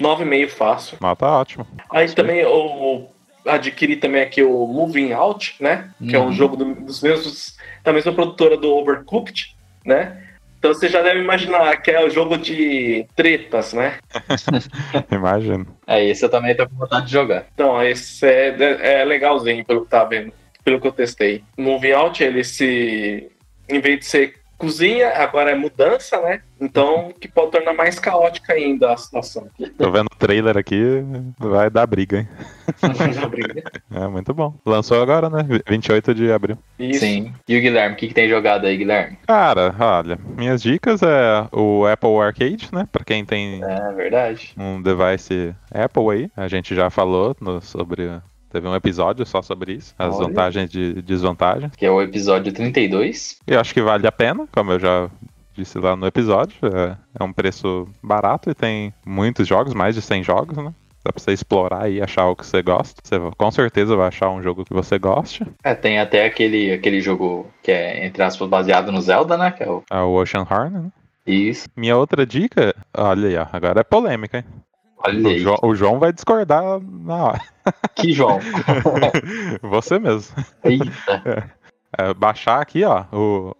Speaker 2: 9,5 fácil.
Speaker 3: Nota ótimo.
Speaker 2: Aí
Speaker 3: Sim.
Speaker 2: também eu adquiri também aqui o Moving Out, né? Que é um
Speaker 1: Uhum.
Speaker 2: jogo do- dos mesmos, da mesma produtora do Overcooked, né? Então você já deve imaginar que é o jogo de tretas, né?
Speaker 3: Imagino.
Speaker 1: É, esse eu também tô com vontade de jogar.
Speaker 2: Então, esse é, é legalzinho pelo que tá vendo, pelo que eu testei. Moving Out, ele se. Em vez de ser cozinha, agora é mudança, né? Então, que pode tornar mais caótica ainda a situação.
Speaker 3: Tô vendo o trailer aqui, vai dar briga, hein? É muito bom. Lançou agora, né? 28 de abril.
Speaker 2: Isso.
Speaker 1: Sim. E o Guilherme, o que, que tem jogado aí, Guilherme?
Speaker 3: Cara, olha, minhas dicas é o Apple Arcade, né? Pra quem tem
Speaker 1: É verdade.
Speaker 3: um device Apple aí, a gente já falou no- sobre. Teve um episódio só sobre isso, as
Speaker 1: Olha.
Speaker 3: vantagens e desvantagens.
Speaker 1: Que é o episódio 32.
Speaker 3: E eu acho que vale a pena, como eu já disse lá no episódio. É, é um preço barato e tem muitos jogos, mais de 100 jogos, né? Dá pra você explorar e achar o que você gosta. Você com certeza vai achar um jogo que você goste.
Speaker 1: É, tem até aquele, aquele jogo que é, entre aspas, baseado no Zelda, né? Que é o...
Speaker 3: É o Ocean Horn, né?
Speaker 1: Isso.
Speaker 3: Minha outra dica, olha aí, ó, agora é polêmica, hein?
Speaker 1: Olha
Speaker 3: O,
Speaker 1: aí.
Speaker 3: Jo- o João vai discordar na hora.
Speaker 1: Que João.
Speaker 3: Você mesmo.
Speaker 1: Eita.
Speaker 3: É, baixar aqui, ó, o,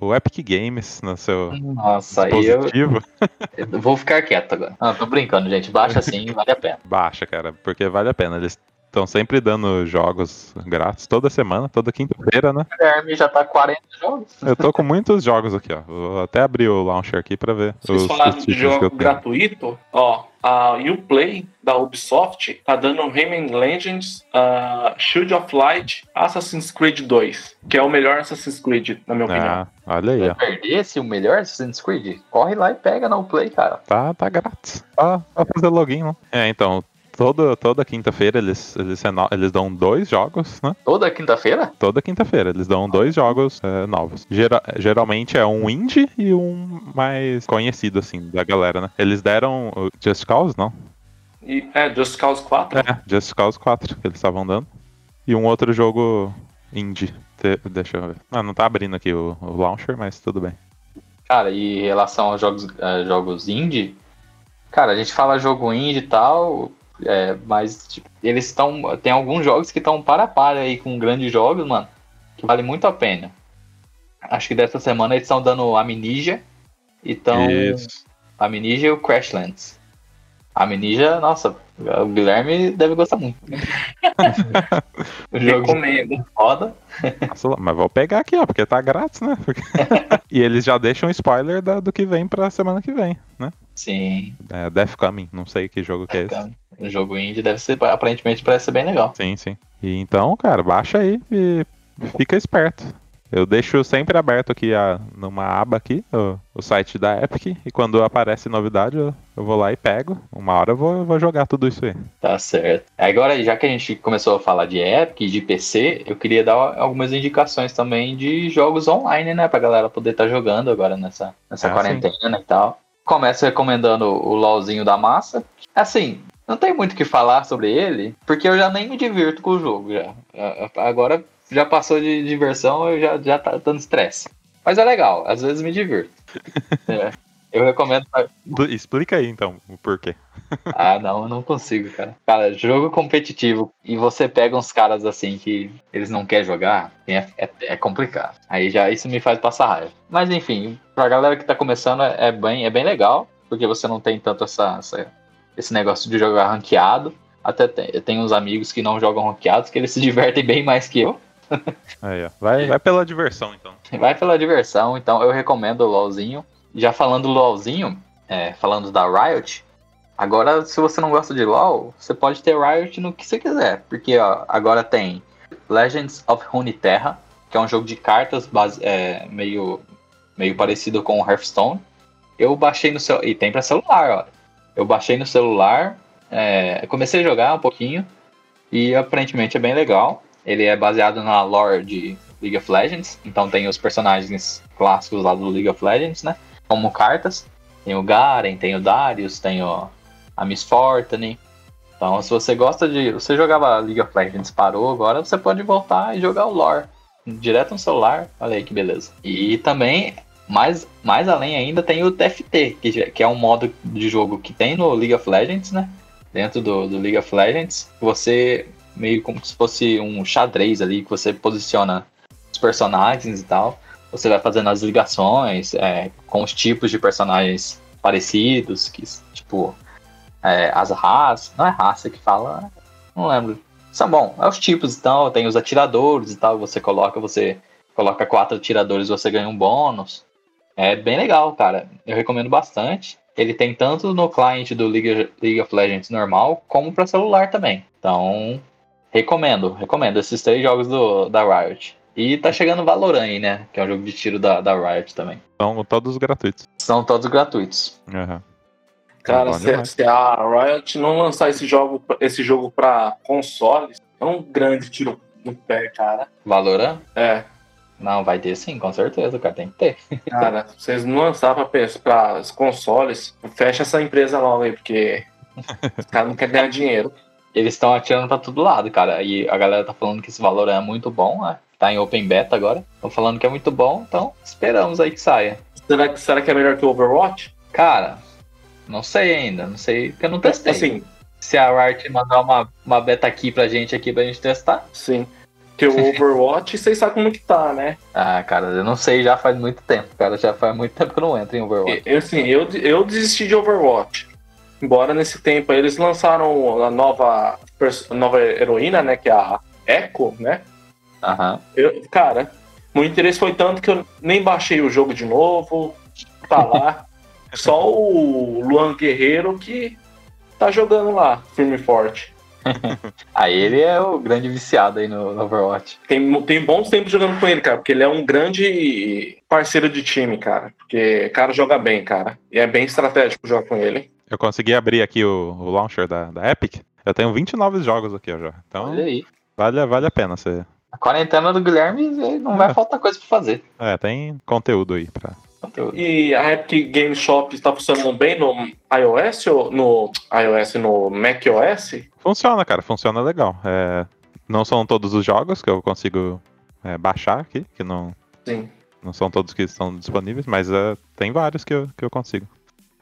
Speaker 3: o Epic Games no seu
Speaker 1: Nossa, aí eu,
Speaker 3: dispositivo.
Speaker 1: eu vou ficar quieto agora. Não, tô brincando, gente. Baixa assim, vale a pena.
Speaker 3: Baixa, cara, porque vale a pena. Eles estão sempre dando jogos grátis toda semana, toda quinta-feira, né?
Speaker 1: O Guilherme já tá 40 jogos.
Speaker 3: Eu tô com muitos jogos aqui, ó. Vou até abrir o launcher aqui pra ver.
Speaker 2: Vocês
Speaker 3: os-
Speaker 2: falaram
Speaker 3: os
Speaker 2: de jogo gratuito, ó, a Uplay da Ubisoft tá dando Rayman Legends, uh, Shield of Light, Assassin's Creed 2, que é o melhor Assassin's Creed, na minha opinião.
Speaker 3: Ah, olha aí,
Speaker 1: Vai
Speaker 3: ó.
Speaker 1: perder esse o melhor Assassin's Creed? Corre lá e pega no Play, cara.
Speaker 3: Tá, tá grátis. Só, só fazer login, né? É, então, toda, toda quinta-feira eles, eles, eles dão dois jogos, né?
Speaker 1: Toda quinta-feira?
Speaker 3: Toda quinta-feira eles dão dois jogos é, novos. Gera- geralmente é um indie e um mais conhecido, assim, da galera, né? Eles deram o Just Cause, não?
Speaker 2: E, é, Just Cause 4.
Speaker 3: É, Just Cause 4 que eles estavam dando. E um outro jogo indie. Te- deixa eu ver. Ah, não tá abrindo aqui o, o launcher, mas tudo bem.
Speaker 1: Cara, e em relação aos jogos, a jogos indie, cara, a gente fala jogo indie e tal, é, mas tipo, eles estão. Tem alguns jogos que estão para a par aí com grandes jogos, mano, que vale muito a pena. Acho que dessa semana eles estão dando Amnesia e estão.
Speaker 3: Isso.
Speaker 1: Amnesia e o Crashlands. Amnesia, nossa, o Guilherme deve gostar muito. o jogo
Speaker 2: Recomendo.
Speaker 1: foda.
Speaker 3: Nossa, mas vou pegar aqui, ó, porque tá grátis, né? E eles já deixam spoiler da- do que vem pra semana que vem, né?
Speaker 1: Sim,
Speaker 3: É Death Coming, não sei que jogo que é esse.
Speaker 1: O jogo indie deve ser, aparentemente, parece ser bem legal.
Speaker 3: Sim, sim. E então, cara, baixa aí e fica esperto. Eu deixo sempre aberto aqui a, numa aba aqui, o, o site da Epic, e quando aparece novidade eu, eu vou lá e pego. Uma hora eu vou, eu vou jogar tudo isso aí.
Speaker 1: Tá certo. Agora, já que a gente começou a falar de Epic e de PC, eu queria dar algumas indicações também de jogos online, né? Pra galera poder estar jogando agora nessa, nessa
Speaker 3: Ah,
Speaker 1: quarentena e tal. Começo recomendando o LOLzinho da massa. Assim, não tem muito o que falar sobre ele, porque eu já nem me divirto com o jogo. Já. Agora já passou de diversão, eu já, já tá dando estresse. Mas é legal, às vezes me divirto. É. Eu recomendo
Speaker 3: Explica aí então o porquê.
Speaker 1: ah, não, eu não consigo, cara. Cara, jogo competitivo e você pega uns caras assim que eles não querem jogar, é, é, é complicado. Aí já isso me faz passar raiva. Mas enfim, pra galera que tá começando é, é bem, é bem legal, porque você não tem tanto essa, essa- esse negócio de jogar ranqueado. Até tem, eu tenho uns amigos que não jogam ranqueados, que eles se divertem bem mais que eu.
Speaker 3: Aí. Vai, vai pela diversão então.
Speaker 1: Vai pela diversão, então eu recomendo o LOLzinho. Já falando do LOLzinho, é, falando da Riot, agora se você não gosta de LOL, você pode ter Riot no que você quiser. Porque ó, agora tem Legends of Runeterra, que é um jogo de cartas base, é, meio, meio parecido com o Hearthstone. Eu baixei no seu. E tem pra celular, ó. Eu baixei no celular, é, comecei a jogar um pouquinho, e aparentemente é bem legal. Ele é baseado na lore de League of Legends, então tem os personagens clássicos lá do League of Legends, né? Como cartas. Tem o Garen, tem o Darius, tem o, a Miss Fortune. Então, se você gosta de. Você jogava League of Legends, parou agora, você pode voltar e jogar o lore. Direto no celular, olha aí que beleza. E também, mais, mais além ainda, tem o TFT, que, que é um modo de jogo que tem no League of Legends, né? Dentro do, do League of Legends, você meio como se fosse um xadrez ali, que você posiciona os personagens e tal. Você vai fazendo as ligações é, com os tipos de personagens parecidos, que tipo é, as raças, não é raça que fala, não lembro. São bom, é os tipos então, tem os atiradores e tal, você coloca, você coloca quatro atiradores, você ganha um bônus. É bem legal, cara. Eu recomendo bastante. Ele tem tanto no cliente do League, League of Legends normal, como para celular também. Então, recomendo, recomendo esses três jogos do, da Riot. E tá chegando Valorant aí, né? Que é um jogo de tiro da, da Riot também.
Speaker 3: São todos gratuitos.
Speaker 1: São todos gratuitos.
Speaker 3: Aham.
Speaker 2: Cara,
Speaker 3: Bom
Speaker 2: se, se a Riot não lançar esse jogo, esse jogo pra consoles, é um grande tiro no pé, cara.
Speaker 1: Valorant?
Speaker 2: É,
Speaker 1: Não, vai ter sim, com certeza, cara. Tem que ter.
Speaker 2: cara, se vocês não lançar pra, pra os consoles, fecha essa empresa logo aí, porque os caras não querem ganhar dinheiro.
Speaker 1: Eles estão atirando pra todo lado, cara. E a galera tá falando que esse Valorant é muito bom, né? Tá em Open Beta agora. Estão falando que é muito bom, então esperamos aí que saia.
Speaker 2: Será que, será que é melhor que o Overwatch?
Speaker 1: Cara, Não sei ainda, não sei, porque eu não testei.
Speaker 2: Assim,
Speaker 1: Se a Riot mandar uma, uma beta aqui pra gente aqui pra gente testar.
Speaker 2: sim. Porque o Overwatch, vocês sabem como que tá, né?
Speaker 1: Ah, cara, eu não sei, já faz muito tempo, cara. Já faz muito tempo que eu não entro em Overwatch.
Speaker 2: Eu, assim, eu, eu desisti de Overwatch. Embora nesse tempo aí eles lançaram a nova, nova heroína, né? Que é a Echo, né?
Speaker 1: Aham.
Speaker 2: Eu, cara, meu interesse foi tanto que eu nem baixei o jogo de novo. Tá lá. Só o Luan Guerreiro que tá jogando lá, firme e forte.
Speaker 1: Aí ele é o grande viciado aí no, no Overwatch.
Speaker 2: Tem, tem bons tempos jogando com ele, cara, porque ele é um grande parceiro de time, cara. Porque o cara joga bem, cara. E é bem estratégico jogar com ele.
Speaker 3: Eu consegui abrir aqui o, o launcher da, da Epic. Eu tenho 29 jogos aqui ó, já. Então
Speaker 1: Olha aí.
Speaker 3: vale, vale a pena você.
Speaker 1: A quarentena do Guilherme não vai faltar coisa pra fazer.
Speaker 3: É, tem conteúdo aí pra.
Speaker 2: E a Epic Game Shop está funcionando bem no iOS ou no iOS no macOS?
Speaker 3: Funciona, cara, funciona legal. É, não são todos os jogos que eu consigo é, baixar aqui, que não,
Speaker 2: Sim.
Speaker 3: não são todos que estão disponíveis, mas é, tem vários que eu, que eu consigo.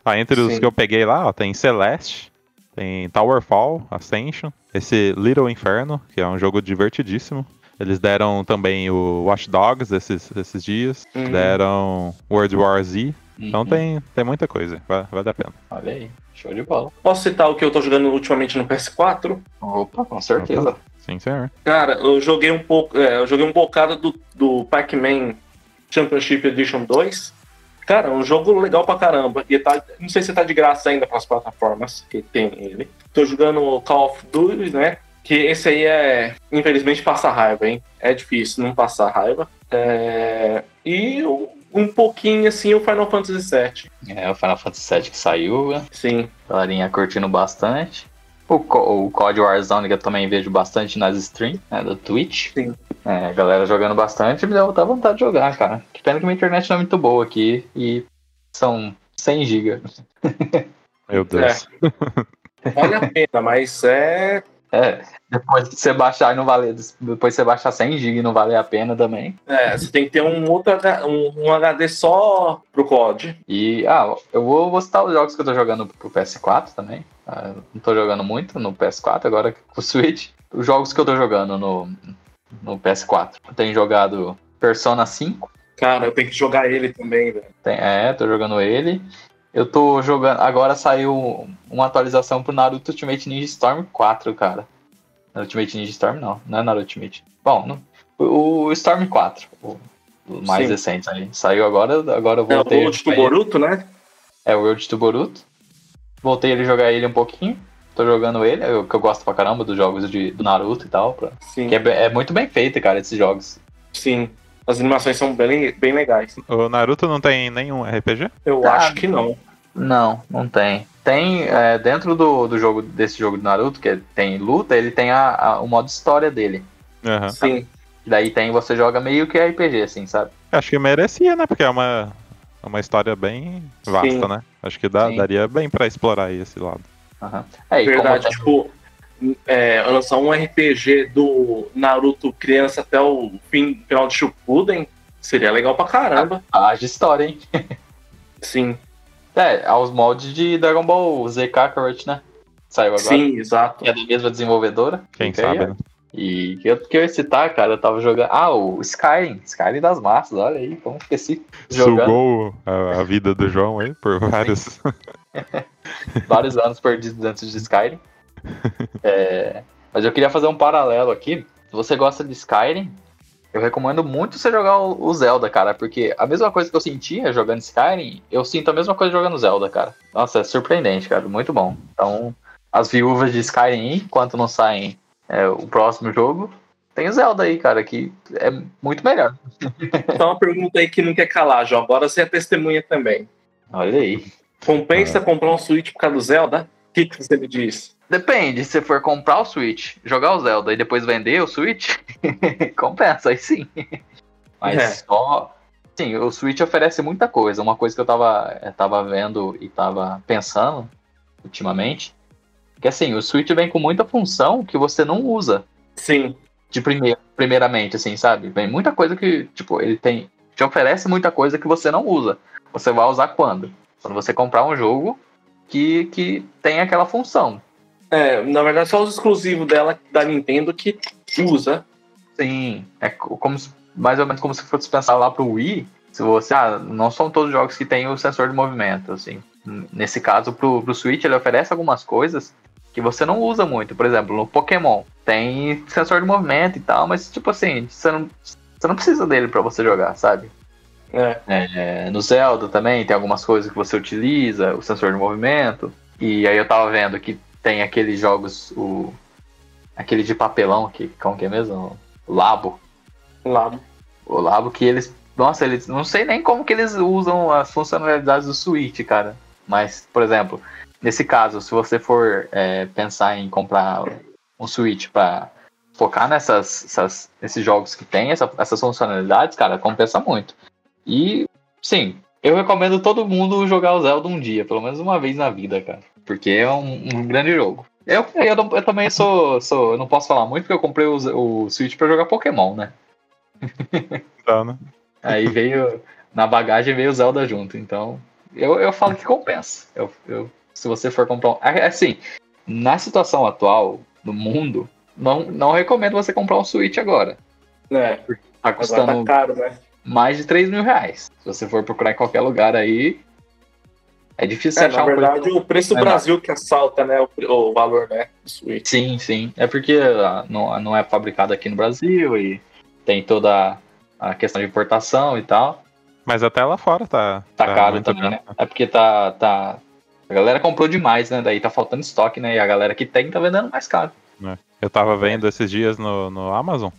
Speaker 3: Ah, entre os
Speaker 2: Sim.
Speaker 3: que eu peguei lá, ó, tem Celeste, tem Towerfall, Ascension, esse Little Inferno, que é um jogo divertidíssimo. Eles deram também o Watch Dogs esses, esses dias,
Speaker 2: Uhum.
Speaker 3: deram World War Z, então
Speaker 1: Uhum.
Speaker 3: tem, tem muita coisa, vale, vale a pena.
Speaker 1: Olha aí. Show de bola.
Speaker 2: Posso citar o que eu tô jogando ultimamente no PS4?
Speaker 1: Opa, com certeza.
Speaker 3: Sim, senhor.
Speaker 2: Cara, eu joguei um pouco. é, eu joguei um bocado do, do Pac-Man Championship Edition 2. Cara, é um jogo legal pra caramba. E tá, não sei se tá de graça ainda pras plataformas que tem ele. Tô jogando Call of Duty, né? Que esse aí é, infelizmente, passa raiva, hein? É difícil não passar raiva. É, E um, pouquinho, assim, o Final Fantasy VII.
Speaker 1: É, o Final Fantasy VII que saiu, né?
Speaker 2: Sim,
Speaker 1: galerinha curtindo bastante. O, Co- o COD Warzone que eu também vejo bastante nas streams, né, do Twitch.
Speaker 2: Sim.
Speaker 1: É, a galera jogando bastante, me deu até vontade de jogar, cara. Que pena que minha internet não é muito boa aqui e são 100 GB.
Speaker 3: Meu Deus.
Speaker 2: vale a pena, mas é
Speaker 1: É, depois de você baixar e não valer, depois de você baixar 100 GB e não valer a pena também.
Speaker 2: É, você tem que ter um outro um, um HD só pro COD.
Speaker 1: E, ah, eu vou, vou citar os jogos que eu tô jogando pro PS4 também. Ah, não tô jogando muito no PS4, agora com o Switch. Os jogos que eu tô jogando no, no PS4. Eu tenho jogado Persona 5.
Speaker 2: Cara, eu tenho que jogar ele também, velho.
Speaker 1: Tem- é, tô jogando ele. Eu tô jogando. Agora saiu uma atualização pro Naruto Ultimate Ninja Storm 4, cara. Ultimate Ninja Storm não, não é Naruto Ultimate. Bom, não- o, Storm 4, o, o mais
Speaker 2: Sim.
Speaker 1: recente aí. Saiu agora, agora eu
Speaker 2: É o
Speaker 1: voltei.
Speaker 2: Road to Boruto, né?
Speaker 1: É o World to Boruto. Voltei a jogar ele um pouquinho. Tô jogando ele, eu, que eu gosto pra caramba dos jogos de, do Naruto e tal. Pra,
Speaker 2: Sim,
Speaker 1: que é, é muito bem feito, cara, esses jogos.
Speaker 2: sim. As animações são bem, bem legais.
Speaker 3: O Naruto não tem nenhum RPG?
Speaker 2: Eu
Speaker 1: Tá.
Speaker 2: acho que não.
Speaker 1: Não, não tem. Tem, é, dentro do, do jogo, desse jogo do Naruto, que tem luta, ele tem a, a- o modo história dele.
Speaker 3: Aham.
Speaker 2: Sim.
Speaker 1: Daí tem, você joga meio que RPG, assim, sabe?
Speaker 3: Acho que merecia, né? Porque é uma, é uma história bem vasta,
Speaker 2: Sim.
Speaker 3: né? Acho que dá-
Speaker 1: Sim.
Speaker 3: daria bem pra explorar aí esse lado.
Speaker 1: Aham. É, e como
Speaker 2: Verdade,
Speaker 1: tem-
Speaker 2: tipo, é, lançar um RPG do Naruto criança até o fim, final de Shippuden seria legal pra caramba.
Speaker 1: haja história, hein?
Speaker 2: Sim,
Speaker 1: É, aos moldes de Dragon Ball Z Kakarot, né? Saiu agora.
Speaker 2: sim, exato.
Speaker 1: É da mesma desenvolvedora.
Speaker 3: Quem sabe,
Speaker 1: ó.
Speaker 3: né?
Speaker 1: E que eu, que eu ia citar, cara, eu tava jogando. Ah, o Skyrim. Skyrim das massas, olha aí, como esqueci. Jogando
Speaker 3: Sugou a, a vida do João aí por vários.
Speaker 1: vários anos perdidos dentro de Skyrim. É, mas eu queria fazer um paralelo aqui. Se você gosta de Skyrim, eu recomendo muito você jogar o, Zelda, cara, porque a mesma coisa que eu sentia jogando Skyrim, eu sinto a mesma coisa jogando Zelda, cara. Nossa, é surpreendente, cara, muito bom. Então, as viúvas de Skyrim, enquanto não saem é, o próximo jogo, tem o Zelda aí, cara, que é muito melhor.
Speaker 2: Então, uma pergunta aí que não quer calar, João. Agora você é testemunha também.
Speaker 1: Olha aí.
Speaker 2: Compensa comprar um Switch por causa do Zelda? O que, que você me diz?
Speaker 1: Depende, se for comprar o Switch, jogar o Zelda e depois vender o Switch, compensa, aí sim. Mas
Speaker 2: É.
Speaker 1: só. Sim, o Switch oferece muita coisa. Uma coisa que eu tava, eu tava vendo e tava pensando ultimamente, que assim, o Switch vem com muita função que você não usa
Speaker 2: Sim,
Speaker 1: de primeir, primeiramente, assim, sabe? Vem muita coisa que, tipo, ele tem. Te oferece muita coisa que você não usa. Você vai usar quando? Quando você comprar um jogo que, que tem aquela função.
Speaker 2: É, na verdade, só os exclusivos dela da Nintendo que usa.
Speaker 1: Sim, é como mais ou menos como se fosse pensar lá pro Wii. Se você, ah, não são todos os jogos que tem o sensor de movimento, assim. Nesse caso, pro, pro Switch, ele oferece algumas coisas que você não usa muito. Por exemplo, no Pokémon tem sensor de movimento e tal, mas tipo assim, você não, você não precisa dele para você jogar, sabe?
Speaker 2: É.
Speaker 1: É, no Zelda também tem algumas coisas que você utiliza, o sensor de movimento. E aí eu tava vendo que tem aqueles jogos, o aquele de papelão, que como que é mesmo? O Labo.
Speaker 2: Labo.
Speaker 1: O Labo que eles, nossa, eles não sei nem como que eles usam as funcionalidades do Switch, cara. Mas, por exemplo, nesse caso, se você for é, pensar em comprar um Switch para focar nessas, essas, nesses jogos que tem essa, essas funcionalidades, cara, compensa muito. E, sim, eu recomendo todo mundo jogar o Zelda um dia, pelo menos uma vez na vida, cara. Porque é um, um grande jogo. Eu, eu, eu, também sou, sou. Eu não posso falar muito porque eu comprei o, o Switch pra jogar Pokémon, né?
Speaker 3: Tá, né?
Speaker 1: Aí veio. Na bagagem veio o Zelda junto. Então, eu, eu falo que compensa. Eu, eu, se você for comprar um. Assim, na situação atual do mundo, não, não recomendo você comprar um Switch agora.
Speaker 2: É.
Speaker 1: Tá custando
Speaker 2: Agora tá caro, né?
Speaker 1: mais de 3 mil reais. Se você for procurar em qualquer lugar aí, é difícil
Speaker 2: É,
Speaker 1: achar
Speaker 2: na
Speaker 1: um
Speaker 2: verdade,
Speaker 1: preço.
Speaker 2: o preço do
Speaker 1: menor.
Speaker 2: Brasil que assalta, né? O, o valor, né? Do Switch.
Speaker 1: Sim, sim. É porque ah, não, não é fabricado aqui no Brasil e tem toda a questão de importação e tal.
Speaker 3: Mas até lá fora tá.
Speaker 1: Tá, caro
Speaker 3: muito
Speaker 1: também,
Speaker 3: bem.
Speaker 1: né? É porque tá, tá. A galera comprou demais, né? Daí tá faltando estoque, né? E a galera que tem tá vendendo mais caro.
Speaker 3: Eu tava vendo esses dias no, no Amazon.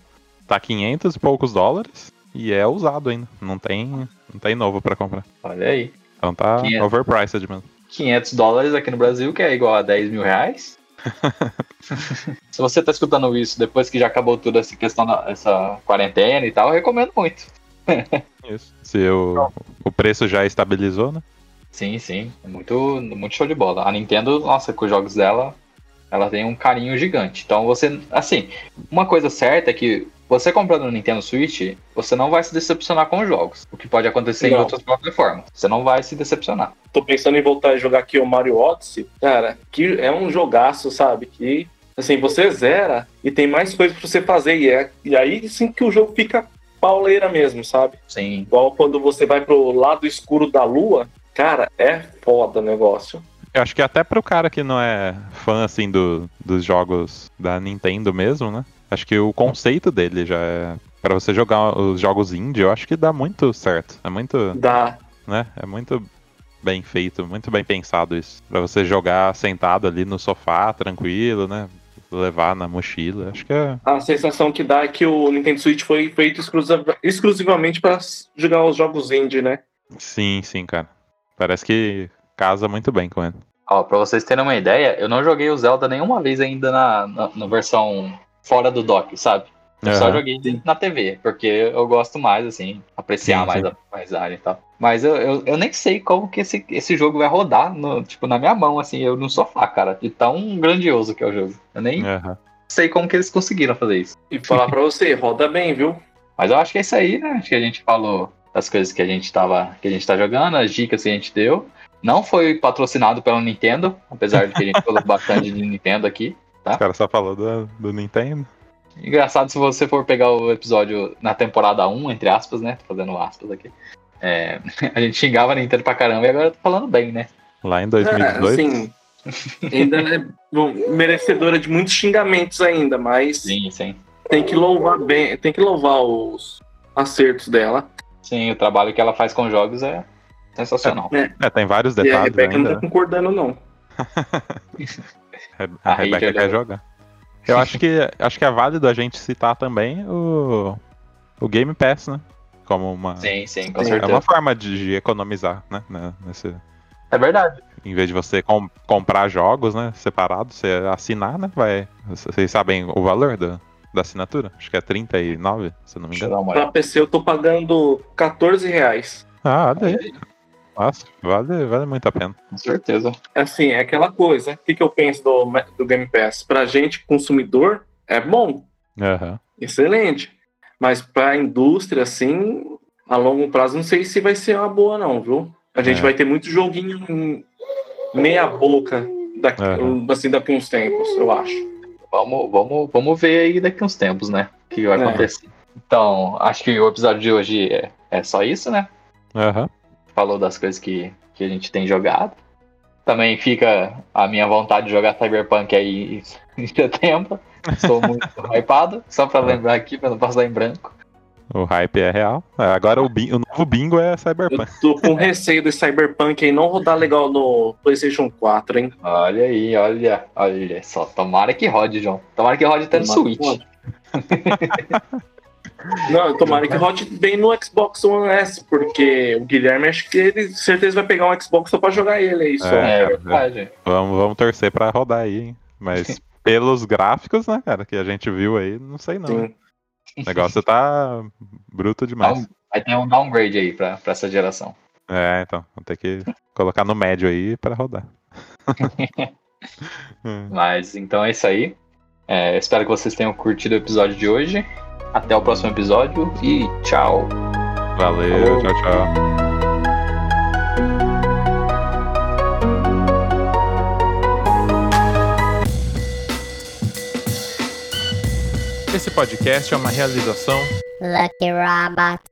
Speaker 3: Tá 500 e poucos dólares. E é usado ainda. Não tem, não tem novo pra comprar.
Speaker 1: Olha aí.
Speaker 3: Então tá
Speaker 1: 500.
Speaker 3: overpriced mesmo.
Speaker 1: 500 dólares aqui no Brasil, que é igual a 10 mil reais. Se você tá escutando isso depois que já acabou toda essa questão da essa quarentena e tal, eu recomendo muito.
Speaker 3: Isso. Se o, o preço já estabilizou, né?
Speaker 1: Sim, sim. É muito, muito show de bola. A Nintendo, nossa, com os jogos dela, ela tem um carinho gigante. Então você. Assim, uma coisa certa é que você comprando no Nintendo Switch, você não vai se decepcionar com os jogos. O que pode acontecer em
Speaker 2: Não.
Speaker 1: outras plataformas. Você não vai se decepcionar.
Speaker 2: Tô pensando em voltar a jogar aqui o Mario Odyssey. Cara, que é um jogaço, sabe? Que, assim, você zera e tem mais coisas pra você fazer. E, é, e aí sim que o jogo fica pauleira mesmo, sabe?
Speaker 1: Sim.
Speaker 2: Igual quando você vai pro lado escuro da lua. Cara, é foda o negócio.
Speaker 3: Eu acho que até pro cara que não é fã, assim, do, dos jogos da Nintendo mesmo, né? Acho que o conceito dele já é. Pra você jogar os jogos indie, eu acho que dá muito certo. É muito,
Speaker 2: Dá.
Speaker 3: né? É muito bem feito, muito bem pensado isso. Pra você jogar sentado ali no sofá, tranquilo, né? Levar na mochila. Acho que é.
Speaker 2: A sensação que dá é que o Nintendo Switch foi feito exclusiva- exclusivamente pra jogar os jogos indie, né?
Speaker 3: Sim, sim, cara. Parece que casa muito bem com ele.
Speaker 1: Ó, pra vocês terem uma ideia, eu não joguei o Zelda nenhuma vez ainda na, na, na versão fora do dock, sabe? Eu só
Speaker 3: Aham.
Speaker 1: joguei na TV, porque eu gosto mais, assim, apreciar
Speaker 3: Sim,
Speaker 1: mais
Speaker 3: sim.
Speaker 1: a paisagem e tal. Mas eu, eu, eu nem sei como que esse, esse jogo vai rodar, no, tipo, na minha mão, assim, eu no sofá, cara. De tão grandioso que é o jogo. Eu nem
Speaker 3: Aham.
Speaker 1: sei como que eles conseguiram fazer isso.
Speaker 2: E falar pra você, roda bem, viu?
Speaker 1: Mas eu acho que é isso aí, né? Acho que a gente falou das coisas que a gente tava, que a gente tá jogando, as dicas que a gente deu. Não foi patrocinado pela Nintendo, apesar de que a gente falou bastante de Nintendo aqui.
Speaker 3: Os caras só falou do, do Nintendo.
Speaker 1: Engraçado se você for pegar o episódio na temporada 1, entre aspas, né? Tô fazendo aspas aqui. É, a gente xingava a Nintendo pra caramba e agora eu tô falando bem, né?
Speaker 3: Lá em
Speaker 2: É,
Speaker 3: 2018.
Speaker 2: assim, ainda é bom, merecedora de muitos xingamentos ainda, mas
Speaker 1: Sim, sim.
Speaker 2: tem que louvar bem, tem que louvar os acertos dela.
Speaker 1: Sim, o trabalho que ela faz com jogos é sensacional.
Speaker 3: É, tem vários
Speaker 2: E a
Speaker 3: detalhes
Speaker 2: Rebeca não
Speaker 3: ainda.
Speaker 2: tá concordando, não.
Speaker 1: A
Speaker 3: A Rebeca quer jogar. Eu acho que, acho que é válido a gente citar também o, o Game Pass, né? Como uma.
Speaker 1: Sim, sim, com
Speaker 2: É
Speaker 3: É
Speaker 1: certeza.
Speaker 3: uma forma de, de economizar, né? Nesse,
Speaker 1: É verdade.
Speaker 3: em vez de você com- comprar jogos, né? Separados, você assinar, né? Vai. Vocês sabem o valor da, da assinatura? Acho que é 39, se eu não me engano.
Speaker 2: Pra. PC eu tô pagando 14 reais.
Speaker 3: Ah, olha aí. Nossa, vale, vale muito a pena.
Speaker 1: Com certeza.
Speaker 2: Assim, é aquela coisa. O que, que eu penso do, do Game Pass? Pra gente, consumidor, é bom,
Speaker 3: Aham.
Speaker 2: excelente. Mas pra indústria, assim, a longo prazo, não sei se vai ser uma boa, não, viu? A gente
Speaker 3: É.
Speaker 2: vai ter muito joguinho meia boca daqui, uhum. assim, daqui uns tempos, eu acho.
Speaker 1: Vamos, vamos, vamos ver aí daqui uns tempos, né? O que vai é. acontecer. Então, acho que o episódio de hoje é, é só isso, né?
Speaker 3: Uhum.
Speaker 1: Falou das coisas que, que a gente tem jogado. Também fica a minha vontade de jogar Cyberpunk aí em setembro. Sou muito hypado, só pra lembrar aqui, pra não passar em branco.
Speaker 3: O hype é real. É, agora o, o, novo bingo é Cyberpunk.
Speaker 2: Eu tô com receio do Cyberpunk aí não rodar legal no PlayStation 4, hein?
Speaker 1: Olha aí, olha, olha só. Tomara que rode, João. Tomara que rode até no Switch.
Speaker 2: Não, tomara que rode bem no Xbox One S, porque o Guilherme acho que ele certeza vai pegar um Xbox só pra jogar ele aí. Só.
Speaker 1: É, é verdade.
Speaker 3: Vamos, vamos torcer pra rodar aí, hein? Mas pelos gráficos, né, cara, que a gente viu aí, não sei não. Sim. O negócio tá bruto demais.
Speaker 1: Vai ter um downgrade aí pra, pra essa geração.
Speaker 3: É, então. Vou ter que colocar no médio aí pra rodar.
Speaker 1: Mas então é isso aí. É, espero que vocês tenham curtido o episódio de hoje. Até o próximo episódio e tchau.
Speaker 3: Valeu, Falou. tchau, tchau. Esse podcast é uma realização
Speaker 4: Lucky Robot.